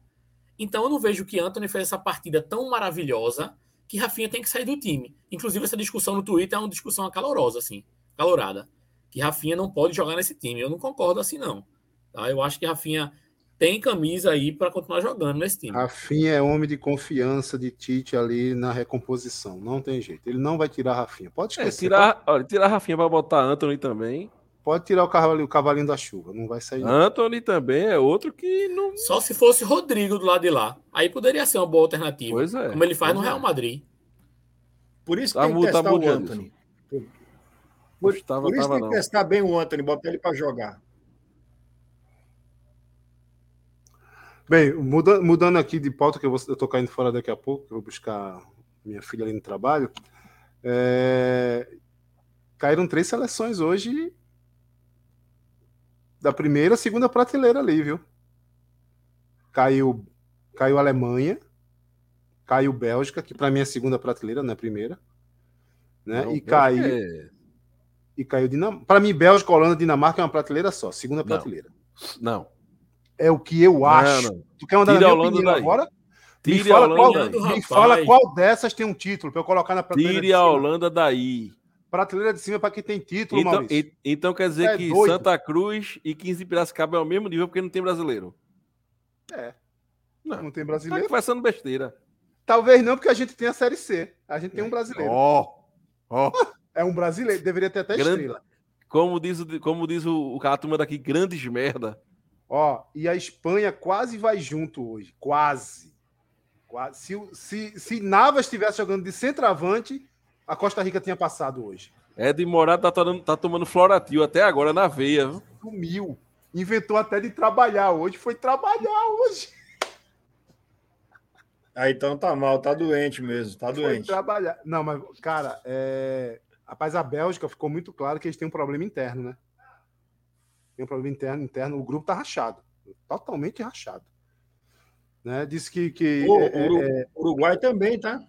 G: Então eu não vejo que Anthony fez essa partida tão maravilhosa que Rafinha tem que sair do time. Inclusive, essa discussão no Twitter é uma discussão calorosa, assim, calorada. Que Rafinha não pode jogar nesse time. Eu não concordo assim, não. Tá? Eu acho que Rafinha tem camisa aí para continuar jogando nesse time.
E: Rafinha é homem de confiança de Tite ali na recomposição. Não tem jeito. Ele não vai tirar Rafinha. Pode é, esquecer.
H: É, tirar, pode... Olha, tirar Rafinha para botar Anthony também.
E: Pode tirar o cavalinho, o cavalinho da chuva, não vai sair.
H: Anthony também é outro que não.
G: Só se fosse Rodrigo do lado de lá. Aí poderia ser uma boa alternativa. Pois é. Como ele faz no Real é. Madrid.
F: Por isso que tá tem que testar o Anthony. Por, por, tava, por isso tava, tem que não. testar bem o Anthony, botar ele para jogar.
E: Bem, mudando, mudando aqui de pauta, que eu, estou caindo fora daqui a pouco, eu vou buscar minha filha ali no trabalho. É... Caíram três seleções hoje da primeira, segunda prateleira ali, viu? Caiu, caiu Alemanha, caiu Bélgica, que para mim é segunda prateleira, não é primeira, né? Não, e caiu é... e caiu Dinamarca. Para mim, Bélgica, Holanda, Dinamarca é uma prateleira só, segunda não. prateleira.
H: Não.
E: É o que eu acho. Não, tu quer mandar Tira na minha opinião daí. agora? Me fala, qual, me fala, qual, dessas tem um título para eu colocar na
H: prateleira. Tire a Holanda daí.
E: Prateleira de cima para quem tem título,
H: então, Maurício. então quer dizer é que doido. Santa Cruz e 15 Piracicaba é o mesmo nível porque não tem brasileiro.
E: É. Não, não tem brasileiro. Tá
H: conversando besteira.
E: Talvez não, porque a gente tem a Série C. A gente tem um brasileiro.
H: Ó. Oh. Oh.
E: É um brasileiro. Deveria ter até Grande... estrela.
H: Como diz, o, como diz o, o cara turma daqui, grandes merda.
E: Ó, e a Espanha quase vai junto hoje. Quase. quase. Se, se, se Navas estivesse jogando de centroavante, a Costa Rica tinha passado hoje.
H: É de Morado tá, tomando, tá tomando Floratil até agora na veia.
E: Sumiu. Inventou até de trabalhar hoje. Foi trabalhar hoje.
F: Ah, então tá mal, tá doente mesmo, tá doente.
E: Foi trabalhar. Não, mas, cara, é... rapaz, a Bélgica ficou muito claro que eles têm um problema interno, né? Tem um problema interno, interno. O grupo tá rachado. Totalmente rachado. Né? Disse que. que
F: o é, é... Uruguai também, tá?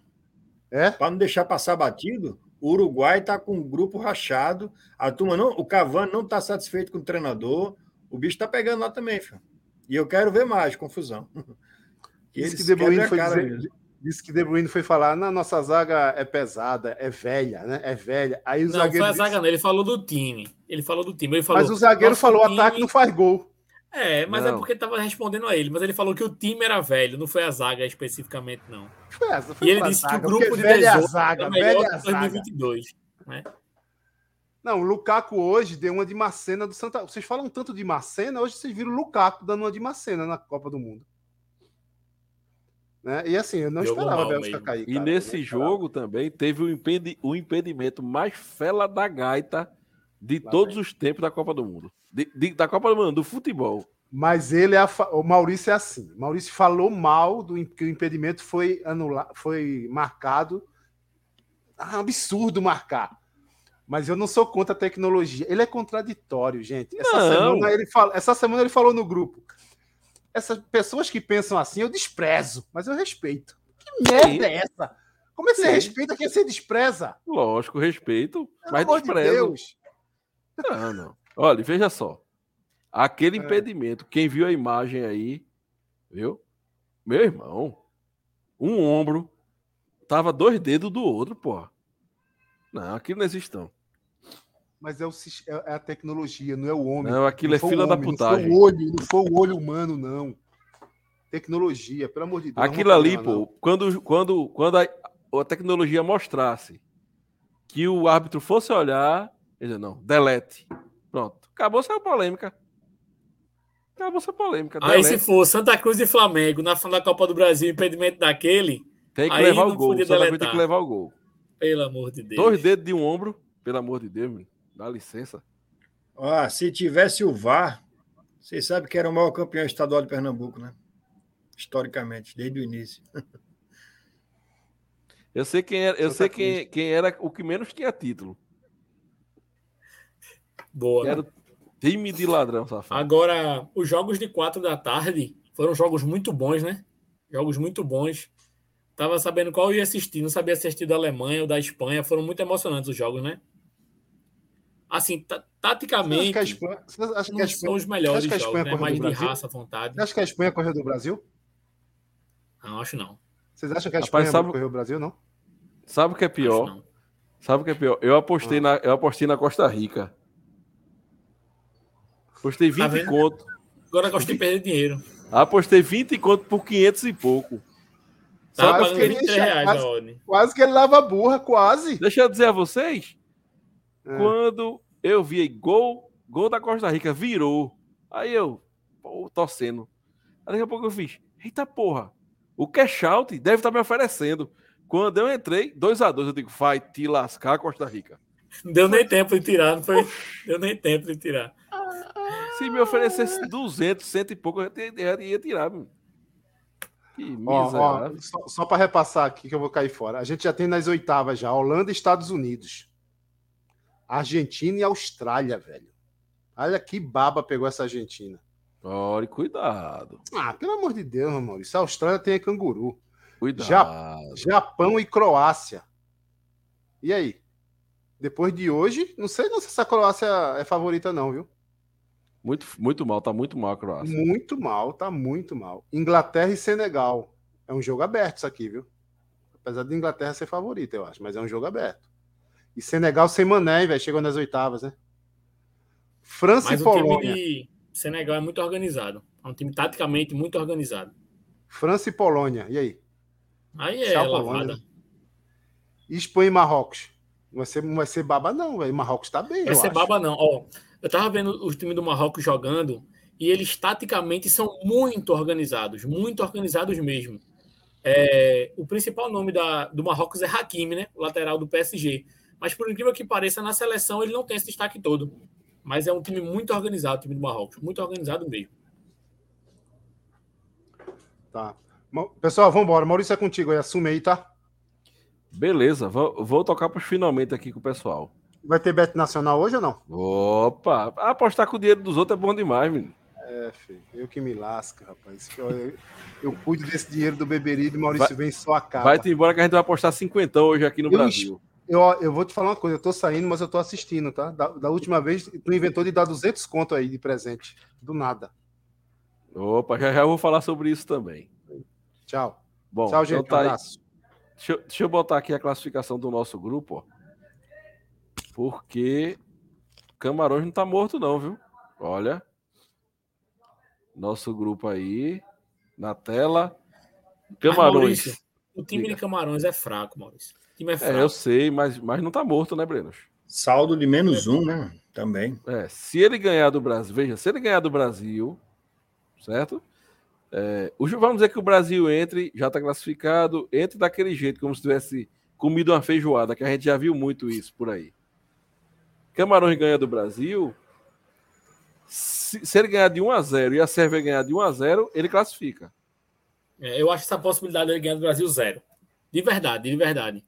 E: É?
F: Para não deixar passar batido, o Uruguai está com o grupo rachado. A turma não, o Cavani não está satisfeito com o treinador. O bicho está pegando lá também, filho. E eu quero ver mais confusão.
E: Disse que, De Bruyne foi dizer, disse que De Bruyne foi falar: na nossa zaga é pesada, é velha, né? É velha. Aí o
G: não, zagueiro foi a zaga, disse... não. Ele falou do time. Ele falou do time. Ele falou,
E: Mas o zagueiro falou: time... ataque não faz gol.
G: É, mas é não. é porque estava respondendo a ele. Mas ele falou que o time era velho, não foi a zaga especificamente, não.
E: Foi essa, foi
G: e ele disse zaga, que o grupo de velha 18 zaga, era melhor velha 2022. Né?
E: Não, o Lukaku hoje deu uma de Macena do Santa. Vocês falam tanto de Macena, hoje vocês viram o Lukaku dando uma de Macena na Copa do Mundo. Né? E assim, eu não deu esperava a Bélgica cair.
H: Cara, e nesse jogo também teve o, impedi o impedimento mais fela da gaita de Lá todos vem. os tempos da Copa do Mundo. De, de, da Copa do Mundo, do futebol.
E: Mas ele é a, o Maurício é assim. O Maurício falou mal do que o impedimento foi anulado, foi marcado. Ah, absurdo marcar. Mas eu não sou contra a tecnologia. Ele é contraditório, gente. Essa semana ele fala, essa semana ele falou no grupo. Essas pessoas que pensam assim, eu desprezo, mas eu respeito. Que merda é essa? Como é que você respeita quem você despreza?
H: Lógico, respeito, Pelo mas desprezo. De Deus. Não, não. Olha, veja só. Aquele é. impedimento, quem viu a imagem aí, viu? Meu irmão, um ombro tava dois dedos do outro, pô. Não, aquilo não existe não.
E: Mas é, o, é, é a tecnologia, não é o homem.
H: Não, aquilo não é fila da putagem.
E: Não foi o olho, não foi o olho humano, não. Tecnologia, pelo amor de Deus.
H: Aquilo ali, pô, quando, quando, quando a, a tecnologia mostrasse que o árbitro fosse olhar, ele não, delete. Pronto. Acabou essa polêmica. Acabou essa polêmica.
G: Aí delete. se for Santa Cruz e Flamengo na final da Copa do Brasil, impedimento daquele.
H: Tem que levar o gol. Santa Cruz tem que levar o gol.
G: Pelo amor de Deus.
H: Dois dedos de um ombro, pelo amor de Deus, meu. Dá licença.
F: Ah, se tivesse o VAR, vocês sabem que era o maior campeão estadual de Pernambuco, né? Historicamente, desde o início.
H: Eu sei quem era, eu sei quem, quem era o que menos tinha título.
G: Boa.
H: Era time de ladrão, safado.
G: Agora, os jogos de quatro da tarde foram jogos muito bons, né? Jogos muito bons. Tava sabendo qual eu ia assistir, não sabia assistir da Alemanha ou da Espanha. Foram muito emocionantes os jogos, né? Assim, taticamente,
E: que a Espanha, que a Espanha,
G: são os melhores jogos, né? Mais de raça, vontade.
E: Você acha que a Espanha correu do Brasil?
G: Não, acho não.
E: Vocês acham que a Espanha Rapaz, sabe... correu do Brasil, não?
H: Sabe o que é pior? Sabe o que é pior? Eu apostei, ah. na, eu apostei na Costa Rica. Apostei 20 tá conto.
G: Agora gostei de perder dinheiro.
H: Apostei 20 conto por 500 e pouco.
E: Tá quase, que ele, reais, quase, quase, que ele lava burra, quase.
H: Deixa eu dizer a vocês. É. Quando eu vi gol, gol da Costa Rica, virou. Aí eu, pô, torcendo. Aí daqui a pouco eu fiz, eita porra, o cash out deve estar tá me oferecendo. Quando eu entrei, 2 a 2 eu digo, vai te lascar, Costa Rica.
G: Não deu nem tempo de tirar, não foi? Deu nem tempo de tirar.
H: Se me oferecesse 200, cento e pouco, eu ia, ia tirar. Meu.
E: Que ó, ó, só, só para repassar aqui que eu vou cair fora. A gente já tem nas oitavas já Holanda e Estados Unidos. Argentina e Austrália, velho. Olha que baba pegou essa Argentina.
H: Olha, cuidado.
E: Ah, pelo amor de Deus, Maurício. A Austrália tem canguru.
H: Cuidado.
E: Japão e Croácia. E aí? Depois de hoje, não sei se essa Croácia é favorita, não, viu?
H: Muito, muito mal, tá muito mal a Croácia.
E: Muito mal, tá muito mal. Inglaterra e Senegal. É um jogo aberto isso aqui, viu? Apesar de Inglaterra ser favorita, eu acho, mas é um jogo aberto. E Senegal sem Mané, velho, chegou nas oitavas, né? França mas e Polônia. O time de
G: Senegal é muito organizado. É um time taticamente muito organizado.
E: França e Polônia, e aí?
G: Aí é Tchau, lavada. Né?
E: Espanha e Marrocos. Não vai ser, não vai ser baba, não, velho. Marrocos tá bem.
G: Vai ser acho. baba, não. Ó, eu tava vendo o time do Marrocos jogando e eles taticamente são muito organizados, muito organizados mesmo. É, o principal nome da, do Marrocos é Hakimi, né? O lateral do PSG. Mas por incrível que pareça, na seleção ele não tem esse destaque todo. Mas é um time muito organizado, o time do Marrocos. Muito organizado mesmo.
E: Tá. Pessoal, vamos embora. Maurício é contigo aí, assume aí, tá?
H: Beleza, vou, vou tocar para finalmente aqui com o pessoal.
E: Vai ter bet nacional hoje ou não?
H: Opa, apostar com o dinheiro dos outros é bom demais, menino.
E: É, filho, eu que me lasco, rapaz. Eu, eu, cuido desse dinheiro do Beberibe e Maurício vai, vem só a cara.
H: Vai-te embora que a gente vai apostar cinquentão hoje aqui no eu, Brasil.
E: Eu, eu vou te falar uma coisa, eu tô saindo, mas eu tô assistindo, tá? Da, da última vez, tu inventou de dar 200 conto aí de presente, do nada.
H: Opa, já já vou falar sobre isso também.
E: Tchau.
H: Bom, Tchau, gente. Então tá um abraço. Deixa eu, deixa eu, botar aqui a classificação do nosso grupo, ó, porque Camarões não tá morto, não, viu? Olha. Nosso grupo aí, na tela. Camarões.
G: O time Diga. de Camarões é fraco, Maurício. O time é
H: fraco. É, eu sei, mas, mas não tá morto, né, Breno?
F: Saldo de menos um, né? Também.
H: É, se ele ganhar do Brasil, veja, se ele ganhar do Brasil, certo? É, vamos dizer que o Brasil entre, já está classificado, entre daquele jeito, como se tivesse comido uma feijoada, que a gente já viu muito isso por aí. Camarões ganha do Brasil. Se, se ele ganhar de 1 a 0 e a Sérvia ganhar de 1 a 0 ele classifica.
G: É, eu acho essa possibilidade de ganhar do Brasil zero. De verdade, de verdade.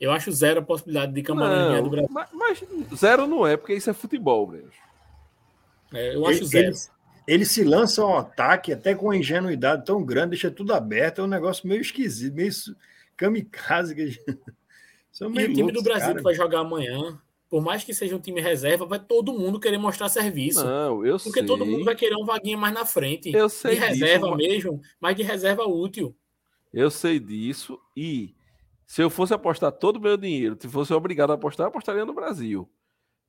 G: Eu acho zero a possibilidade de Camarões não, ganhar do Brasil.
H: Mas, mas, zero não é, porque isso é futebol, Breno.
G: É, eu acho zero.
F: Eles, ele se lança ao ataque até com uma ingenuidade tão grande, deixa tudo aberto, é um negócio meio esquisito, meio kamikaze.
G: São meio e o time loucos, do Brasil cara. que vai jogar amanhã, por mais que seja um time reserva, vai todo mundo querer mostrar serviço.
H: Não, eu
G: Porque
H: sei.
G: todo mundo vai querer um vaguinha mais na frente.
H: Eu sei
G: de reserva disso, mesmo, mas de reserva útil.
H: Eu sei disso e se eu fosse apostar todo o meu dinheiro, se fosse obrigado a apostar, eu apostaria no Brasil.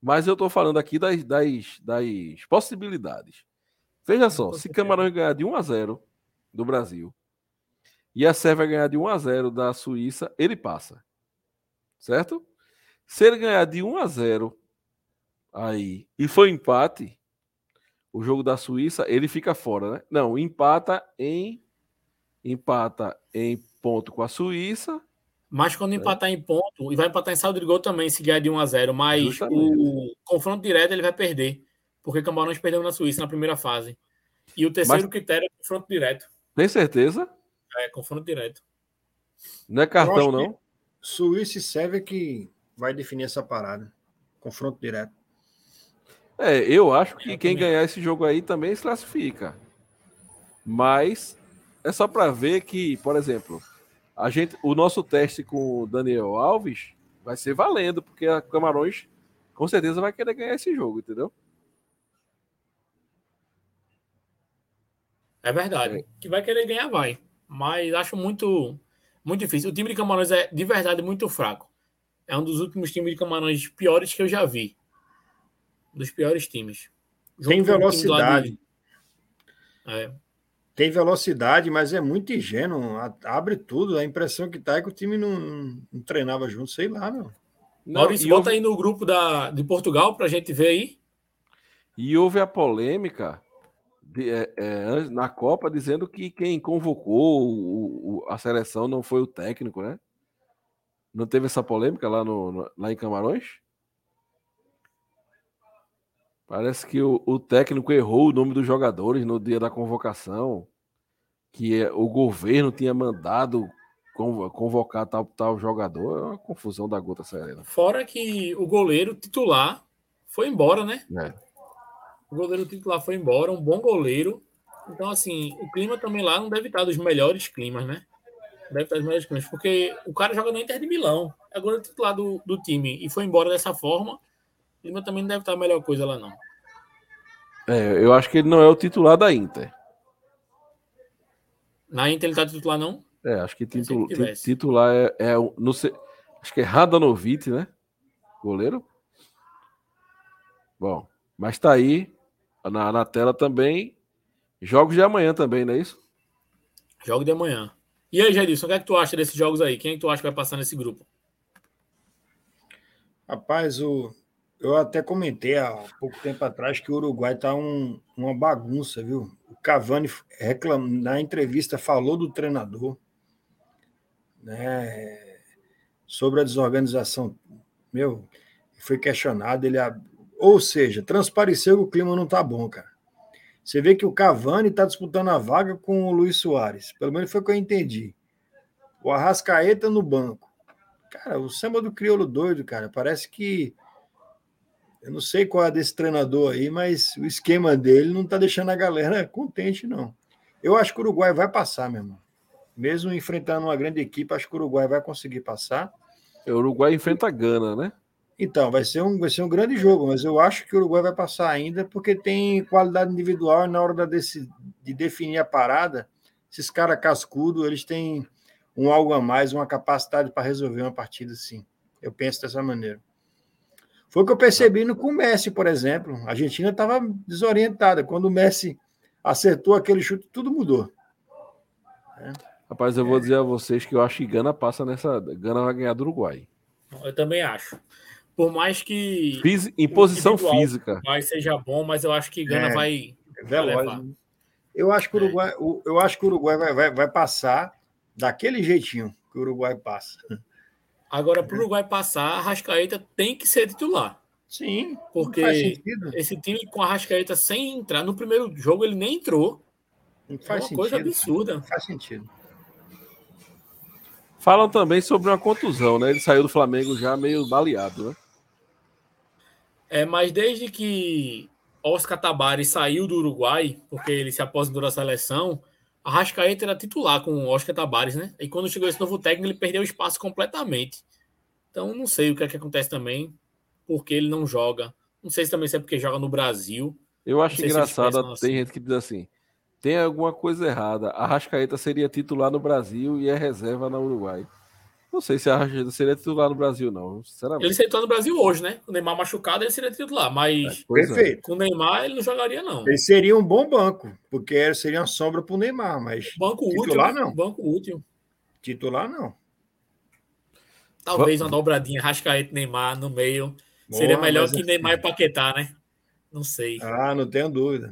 H: Mas eu estou falando aqui das, das, das possibilidades. Veja só, se Camarões ganhar de 1 a 0 do Brasil e a Sérvia ganhar de 1 a 0 da Suíça, ele passa. Certo? Se ele ganhar de 1 a 0 aí e for empate, o jogo da Suíça, ele fica fora, né? Não, empata em empata em ponto com a Suíça.
G: Mas quando é. empatar em ponto, e vai empatar em saldo de gol também, se ganhar de 1 a 0 mas Justamente. o confronto direto ele vai perder, porque Camarões perdeu na Suíça na primeira fase. E o terceiro mas... critério é confronto direto.
H: Tem certeza?
G: É, confronto direto.
H: Não é cartão, não?
F: Suíça e Sérvia que vai definir essa parada. Confronto direto.
H: É, eu acho que eu quem também. ganhar esse jogo aí também se classifica. Mas é só para ver que, por exemplo, a gente, o nosso teste com o Daniel Alves vai ser valendo, porque a Camarões com certeza vai querer ganhar esse jogo, entendeu?
G: É verdade. É. Que vai querer ganhar, vai. Mas acho muito, muito difícil. O time de Camarões é de verdade muito fraco. É um dos últimos times de Camarões piores que eu já vi. Um dos piores times.
F: Junto Tem velocidade. De... É. Tem velocidade, mas é muito ingênuo. Abre tudo. A impressão que tá é que o time não, não treinava junto, sei lá, meu.
G: Não, Maurício, bota houve... aí no grupo da, de Portugal para a gente ver aí.
H: E houve a polêmica de, é, é, na Copa dizendo que quem convocou o, o, a seleção não foi o técnico, né? Não teve essa polêmica lá, no, no lá em Camarões? Parece que o, o, técnico errou o nome dos jogadores no dia da convocação, que é, o governo tinha mandado convocar tal, tal jogador. É uma confusão da gota serena.
G: Fora que o goleiro titular foi embora, né? É. O goleiro titular foi embora, um bom goleiro. Então, assim, o clima também lá não deve estar dos melhores climas, né? Deve estar dos melhores climas, porque o cara joga no Inter de Milão, é goleiro titular do, do time, e foi embora dessa forma. O clima também não deve estar a melhor coisa lá, não.
H: É, eu acho que ele não é o titular da Inter.
G: Na Inter ele tá titular, não?
H: É, acho que titu, titular é, é não sei, acho que é Radanovic, né? Goleiro. Bom, mas tá aí na, na tela também. Jogos de amanhã também, não é isso?
G: Jogo de amanhã. E aí, Jadilson, o que é que tu acha desses jogos aí? Quem é que tu acha que vai passar nesse grupo?
F: Rapaz, o... eu até comentei há pouco tempo atrás que o Uruguai tá um, uma bagunça, viu? O Cavani reclam... na entrevista falou do treinador, né? Sobre a desorganização. Meu, foi questionado, ele ou seja, transpareceu que o clima não está bom, cara. Você vê que o Cavani está disputando a vaga com o Luiz Soares. Pelo menos foi o que eu entendi. O Arrascaeta no banco. Cara, o samba do crioulo doido, cara. Parece que. Eu não sei qual é desse treinador aí, mas o esquema dele não está deixando a galera contente, não. Eu acho que o Uruguai vai passar, meu irmão. Mesmo enfrentando uma grande equipe, acho que o Uruguai vai conseguir passar.
H: O Uruguai enfrenta a Gana, né?
F: Então, vai ser, um, vai ser um grande jogo, mas eu acho que o Uruguai vai passar ainda, porque tem qualidade individual na hora desse, de definir a parada. Esses caras cascudos, eles têm um algo a mais, uma capacidade para resolver uma partida assim. Eu penso dessa maneira. Foi o que eu percebi no com o Messi, por exemplo. A Argentina estava desorientada. Quando o Messi acertou aquele chute, tudo mudou.
H: É. Rapaz, eu vou dizer a vocês que eu acho que Gana passa nessa. Gana vai ganhar do Uruguai.
G: Eu também acho. Por mais que.
H: Fiz, em posição física.
G: Vai seja bom, mas eu acho que Gana é, vai, vai levar. Né?
F: Eu acho que o Uruguai, é. eu acho que o Uruguai vai, vai, vai passar daquele jeitinho que o Uruguai passa.
G: Agora, para o Uruguai passar, a Rascaeta tem que ser titular.
F: Sim.
G: Porque esse time com a Rascaeta sem entrar, no primeiro jogo ele nem entrou.
F: Não faz
G: é uma
F: sentido.
G: coisa absurda. Não
F: faz sentido.
H: Falam também sobre uma contusão, né? Ele saiu do Flamengo já meio baleado, né?
G: É, mas desde que Oscar Tabares saiu do Uruguai, porque ele se aposentou da seleção, a Rascaeta era titular com o Oscar Tabares, né? E quando chegou esse novo técnico, ele perdeu o espaço completamente. Então, não sei o que é que acontece também, porque ele não joga. Não sei se também é porque joga no Brasil.
H: Eu acho engraçado, tem assim. gente que diz assim, tem alguma coisa errada. A Rascaeta seria titular no Brasil e é reserva na Uruguai. Não sei se a Argentina seria titular no Brasil, não, sinceramente.
G: Ele seria titular no Brasil hoje, né? Com o Neymar machucado, ele seria titular, mas
F: é, Perfeito.
G: com o Neymar ele não jogaria, não.
F: Ele seria um bom banco, porque seria uma sombra para o Neymar, mas.
G: Banco titular, útil, não. Banco útil.
F: Titular, não.
G: Talvez uma dobradinha, Rascaeta Neymar no meio. Boa, seria melhor que assim... Neymar e Paquetá, né? Não sei.
F: Ah, não tenho dúvida.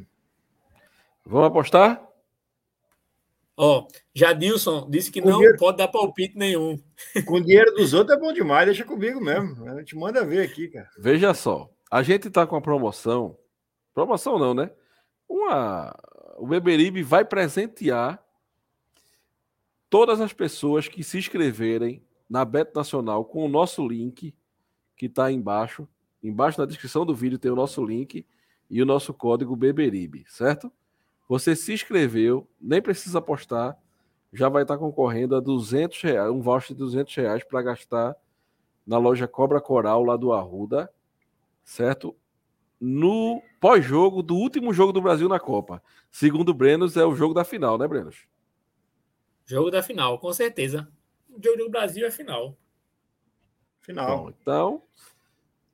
H: Vamos apostar?
G: Ó, Jadilson disse que com não dinheiro... pode dar palpite nenhum.
F: Com o dinheiro dos outros é bom demais, deixa comigo mesmo. A gente manda ver aqui, cara.
H: Veja só, a gente tá com a promoção. Promoção não, né? Uma. O Beberibe vai presentear todas as pessoas que se inscreverem na Bet Nacional com o nosso link que está embaixo. Embaixo na descrição do vídeo tem o nosso link e o nosso código Beberibe, certo? Você se inscreveu, nem precisa apostar, já vai estar concorrendo a 200 reais, um voucher de 200 reais para gastar na loja Cobra Coral lá do Arruda, certo? No pós-jogo do último jogo do Brasil na Copa. Segundo o Brenos, é o jogo da final, né, Brenos?
G: Jogo da final, com certeza. O jogo do Brasil é final.
H: Final. Bom, então,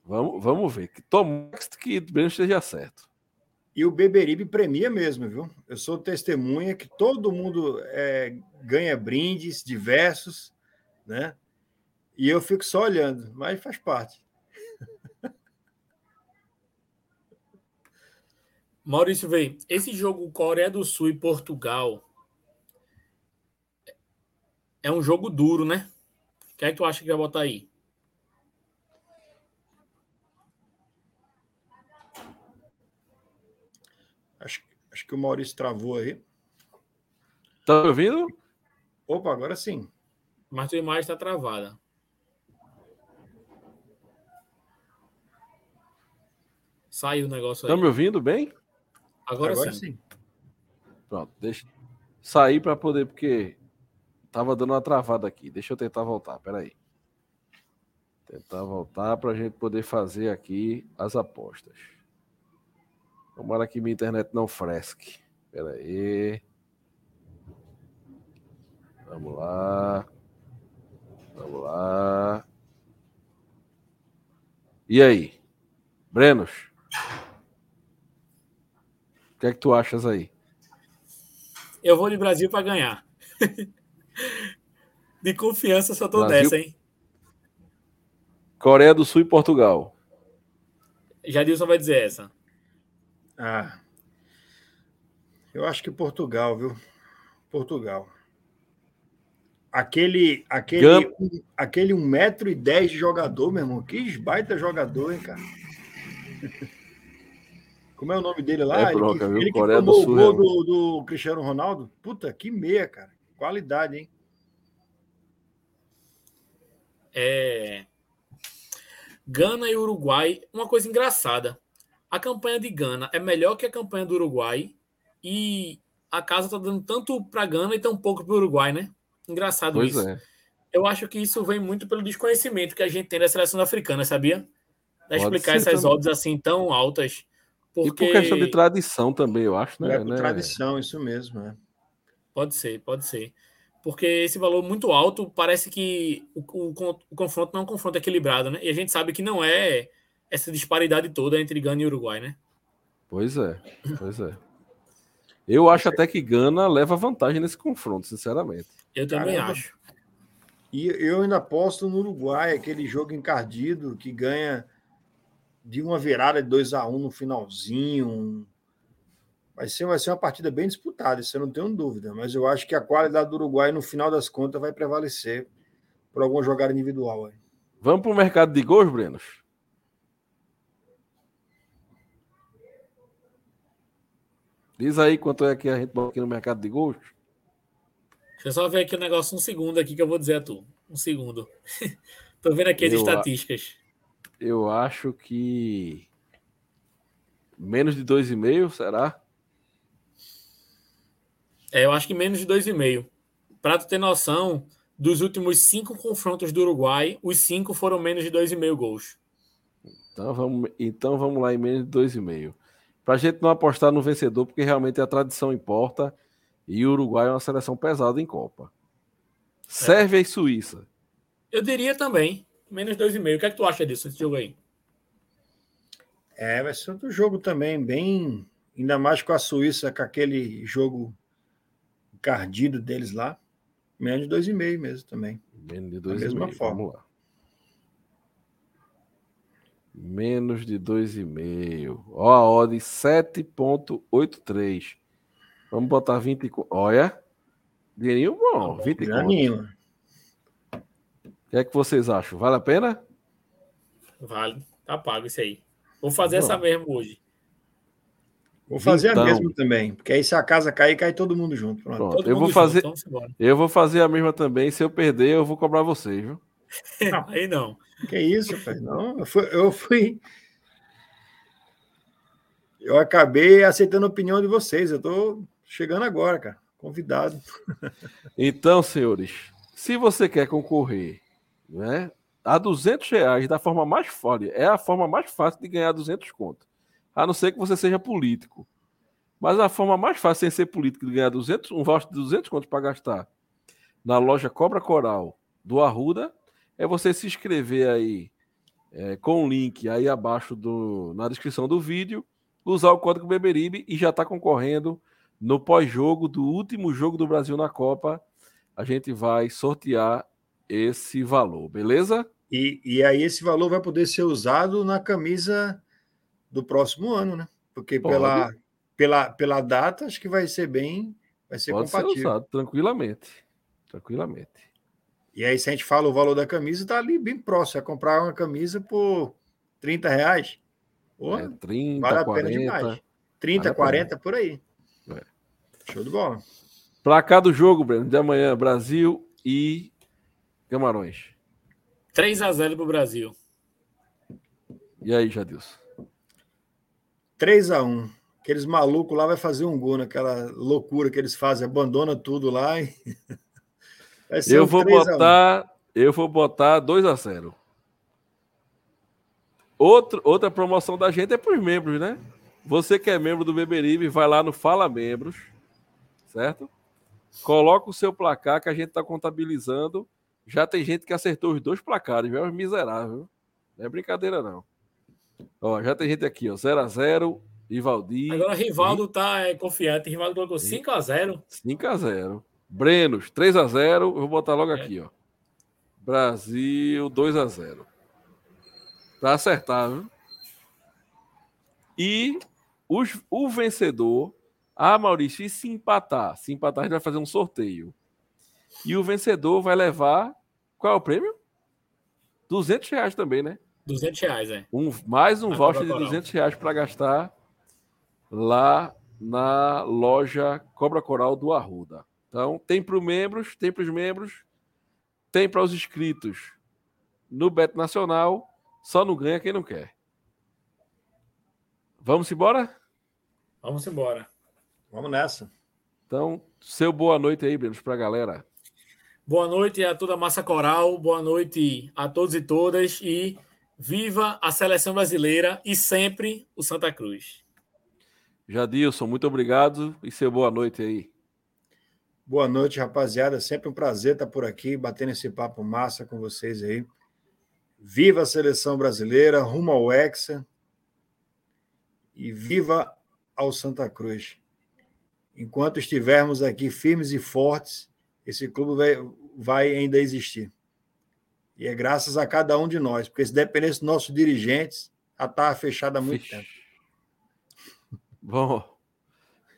H: vamos, vamos ver. Tomara que o Brenos esteja certo.
F: E o Beberibe premia mesmo, viu? Eu sou testemunha que todo mundo é, ganha brindes diversos, né? E eu fico só olhando, mas faz parte.
G: Maurício, vem. Esse jogo Coreia do Sul e Portugal é um jogo duro, né? O que é que tu acha que vai botar aí?
F: Acho, que o Maurício travou aí.
H: Tá me ouvindo?
F: Opa, agora sim.
G: Mas tua imagem está travada. Saiu o negócio
H: aí. Tá me ouvindo bem?
G: Agora, agora sim. sim.
H: Pronto, deixa sair para poder, porque tava dando uma travada aqui. Deixa eu tentar voltar, peraí. Tentar voltar para a gente poder fazer aqui as apostas. Tomara que minha internet não fresque. Espera aí. Vamos lá. Vamos lá. E aí? Brenos? O que é que tu achas aí?
G: Eu vou de Brasil para ganhar. de confiança só tô Brasil... hein?
H: Coreia do Sul e Portugal.
G: Jadilson vai dizer essa.
F: Ah, eu acho que Portugal, viu? Portugal. Aquele, aquele, um, aquele 1,10m de jogador, meu irmão. Que baita jogador, hein, cara? Como é o nome dele lá?
H: É broca,
F: ele,
H: ele que tomou
F: o gol do, do, Cristiano Ronaldo. Puta, que meia, cara. Qualidade, hein?
G: É... Gana e Uruguai, uma coisa engraçada a campanha de Gana é melhor que a campanha do Uruguai e a casa está dando tanto para Gana e tão pouco para o Uruguai, né? Engraçado pois isso. É. Eu acho que isso vem muito pelo desconhecimento que a gente tem da seleção africana, sabia? Da explicar essas também. odds assim tão altas. Porque...
H: E por questão de tradição também, eu acho, né?
F: É por tradição, isso mesmo, é.
G: Pode ser, pode ser. Porque esse valor muito alto parece que o, o, o confronto não é um confronto equilibrado, né? E a gente sabe que não é essa disparidade toda entre Gana e Uruguai, né?
H: Pois é, pois é. Eu acho até que Gana leva vantagem nesse confronto, sinceramente.
G: Eu também Caramba. acho.
F: E eu ainda aposto no Uruguai, aquele jogo encardido que ganha de uma virada de 2 a 1 um no finalzinho. Vai ser, vai ser uma partida bem disputada, isso eu não tenho dúvida. Mas eu acho que a qualidade do Uruguai, no final das contas, vai prevalecer por alguma jogada individual. Aí.
H: Vamos para o mercado de gols, Brenos? Diz aí quanto é que a gente bota aqui no mercado de gols.
G: Deixa eu só ver aqui o negócio um segundo aqui que eu vou dizer a tu. Um segundo. Tô vendo aqui as eu estatísticas.
H: Eu acho que Menos de 2,5, será?
G: É, eu acho que menos de 2,5. Para tu ter noção, dos últimos cinco confrontos do Uruguai, os cinco foram menos de 2,5 gols.
H: Então vamos, então vamos lá em menos de 2,5. Para a gente não apostar no vencedor, porque realmente a tradição importa e o Uruguai é uma seleção pesada em Copa. Sérvia é. e Suíça.
G: Eu diria também, menos 2,5. O que é que tu acha disso, esse jogo aí?
F: É, vai ser outro jogo também, bem. Ainda mais com a Suíça, com aquele jogo encardido deles lá. Menos de 2,5 mesmo também.
H: Menos de 2,5. mesma forma. Vamos lá. Menos de 2,5. Ó, a odd 7,83. Vamos botar 20. Olha. Dinheirinho bom. 20
F: Dinheirinho.
H: O que é que vocês acham? Vale a pena?
G: Vale. Tá pago isso aí. Vou fazer bom. essa mesmo hoje.
F: Vou fazer então, a mesma também, porque aí se a casa cair, cai todo mundo junto.
H: Pronto. Todo eu vou fazer, junto, então eu vou fazer a mesma também. Se eu perder, eu vou cobrar vocês, viu?
G: Não. aí não.
F: Que isso? Não, eu fui, eu fui, eu acabei aceitando a opinião de vocês. Eu tô chegando agora, cara. Convidado.
H: Então, senhores, se você quer concorrer, né, a 200 reais da forma mais fácil, é a forma mais fácil de ganhar 200 conto. A não ser que você seja político. Mas a forma mais fácil sem ser político de ganhar 200, um voucher de 200 contos para gastar na loja Cobra Coral do Arruda é você se inscrever aí é, com o link aí abaixo do, na descrição do vídeo, usar o código Beberibe e já está concorrendo no pós-jogo do último jogo do Brasil na Copa. A gente vai sortear esse valor, beleza?
F: E, e aí esse valor vai poder ser usado na camisa do próximo ano, né? Porque pela, pela, pela data, acho que vai ser bem. Vai ser Pode compatível. Ser usado,
H: tranquilamente. Tranquilamente.
F: E aí, se a gente fala o valor da camisa, tá ali bem próximo. É comprar uma camisa por 30 reais.
H: Pô, é, 30, vale a 40, pena demais.
F: 30, vale 40, por aí. É. Show de bola.
H: Placar do jogo, Breno, de amanhã, Brasil e Camarões.
G: 3 a 0 pro Brasil.
H: E aí, Jadilson?
F: 3 a 1 Aqueles malucos lá vai fazer um gol naquela loucura que eles fazem, abandona tudo lá e
H: eu vou botar, eu vou botar 2 a 0. Outro, outra promoção da gente é para os membros, né? Você que é membro do Beberibe, vai lá no Fala Membros, certo? Coloca o seu placar que a gente está contabilizando. Já tem gente que acertou os dois placares? É miserável. Não é brincadeira, não. Ó, já tem gente aqui, ó. 0x0, Rivaldi.
G: Agora Rivaldo e... tá é, confiante. Rivaldo colocou 5x0.
H: 5x0. Brenos, 3 a 0 Eu vou botar logo é. aqui, ó. Brasil, 2 a 0 Pra acertar, viu? E os, o vencedor, ah, Maurício, e se empatar? Se empatar, a gente vai fazer um sorteio. E o vencedor vai levar. Qual é o prêmio? 200 reais também, né?
G: 200 reais, é.
H: Um, mais um voucher de 200 reais para gastar lá na loja Cobra Coral do Arruda. Então, tem para os membros, tem para os membros, tem para os inscritos no Beto Nacional, só não ganha quem não quer. Vamos embora?
G: Vamos embora.
F: Vamos nessa.
H: Então, seu boa noite aí, Brenos, para a galera.
G: Boa noite a toda a massa coral, boa noite a todos e todas e viva a seleção brasileira e sempre o Santa Cruz.
H: Jadilson, muito obrigado e seu boa noite aí.
F: Boa noite, rapaziada. Sempre um prazer estar por aqui, batendo esse papo massa com vocês aí. Viva a seleção brasileira, rumo ao Hexa e viva ao Santa Cruz. Enquanto estivermos aqui firmes e fortes, esse clube vai, vai ainda existir. E é graças a cada um de nós, porque se dependesse dos nossos dirigentes, já estava fechada há muito tempo.
H: Bom,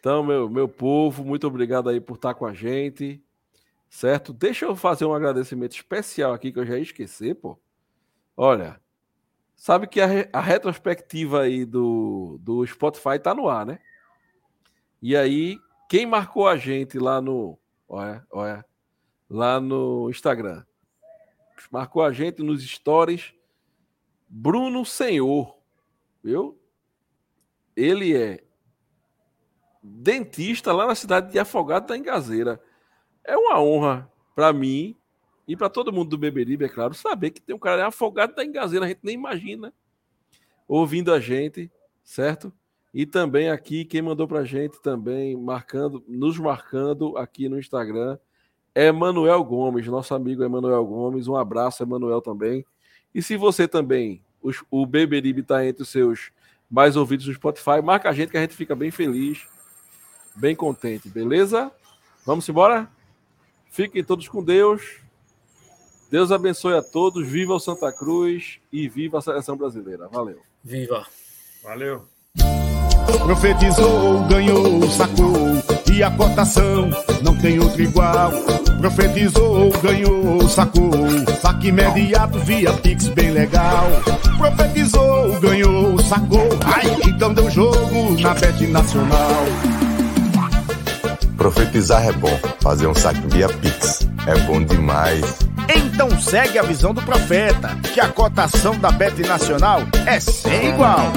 H: então, meu, meu povo, muito obrigado aí por estar com a gente. Certo? Deixa eu fazer um agradecimento especial aqui que eu já ia esquecer, pô. Olha, sabe que a, a retrospectiva aí do, do Spotify tá no ar, né? E aí, quem marcou a gente lá no. Olha, olha. Lá no Instagram. Marcou a gente nos stories. Bruno Senhor. Viu? ele é dentista lá na cidade de Afogado da Engazeira. É uma honra para mim e para todo mundo do Beberibe, é claro, saber que tem um cara afogado da Engazeira, a gente nem imagina, ouvindo a gente, certo? E também aqui, quem mandou para a gente também, marcando, nos marcando aqui no Instagram, é Manuel Gomes, nosso amigo Emanuel Gomes. Um abraço, Emanuel, também. E se você também, o Beberibe está entre os seus mais ouvidos no Spotify, marca a gente que a gente fica bem feliz, bem contente, beleza? Vamos embora? Fiquem todos com Deus. Deus abençoe a todos. Viva o Santa Cruz e viva a seleção brasileira. Valeu.
G: Viva.
F: Valeu.
I: Profetizou, ganhou, sacou, e a cotação não tem outro igual. Profetizou, ganhou, sacou, saque imediato via Pix bem legal. Profetizou, ganhou, sacou, ai, então deu jogo na Bet Nacional.
J: Profetizar é bom, fazer um saque via Pix é bom demais.
I: Então segue a visão do profeta, que a cotação da Bet Nacional é sem igual.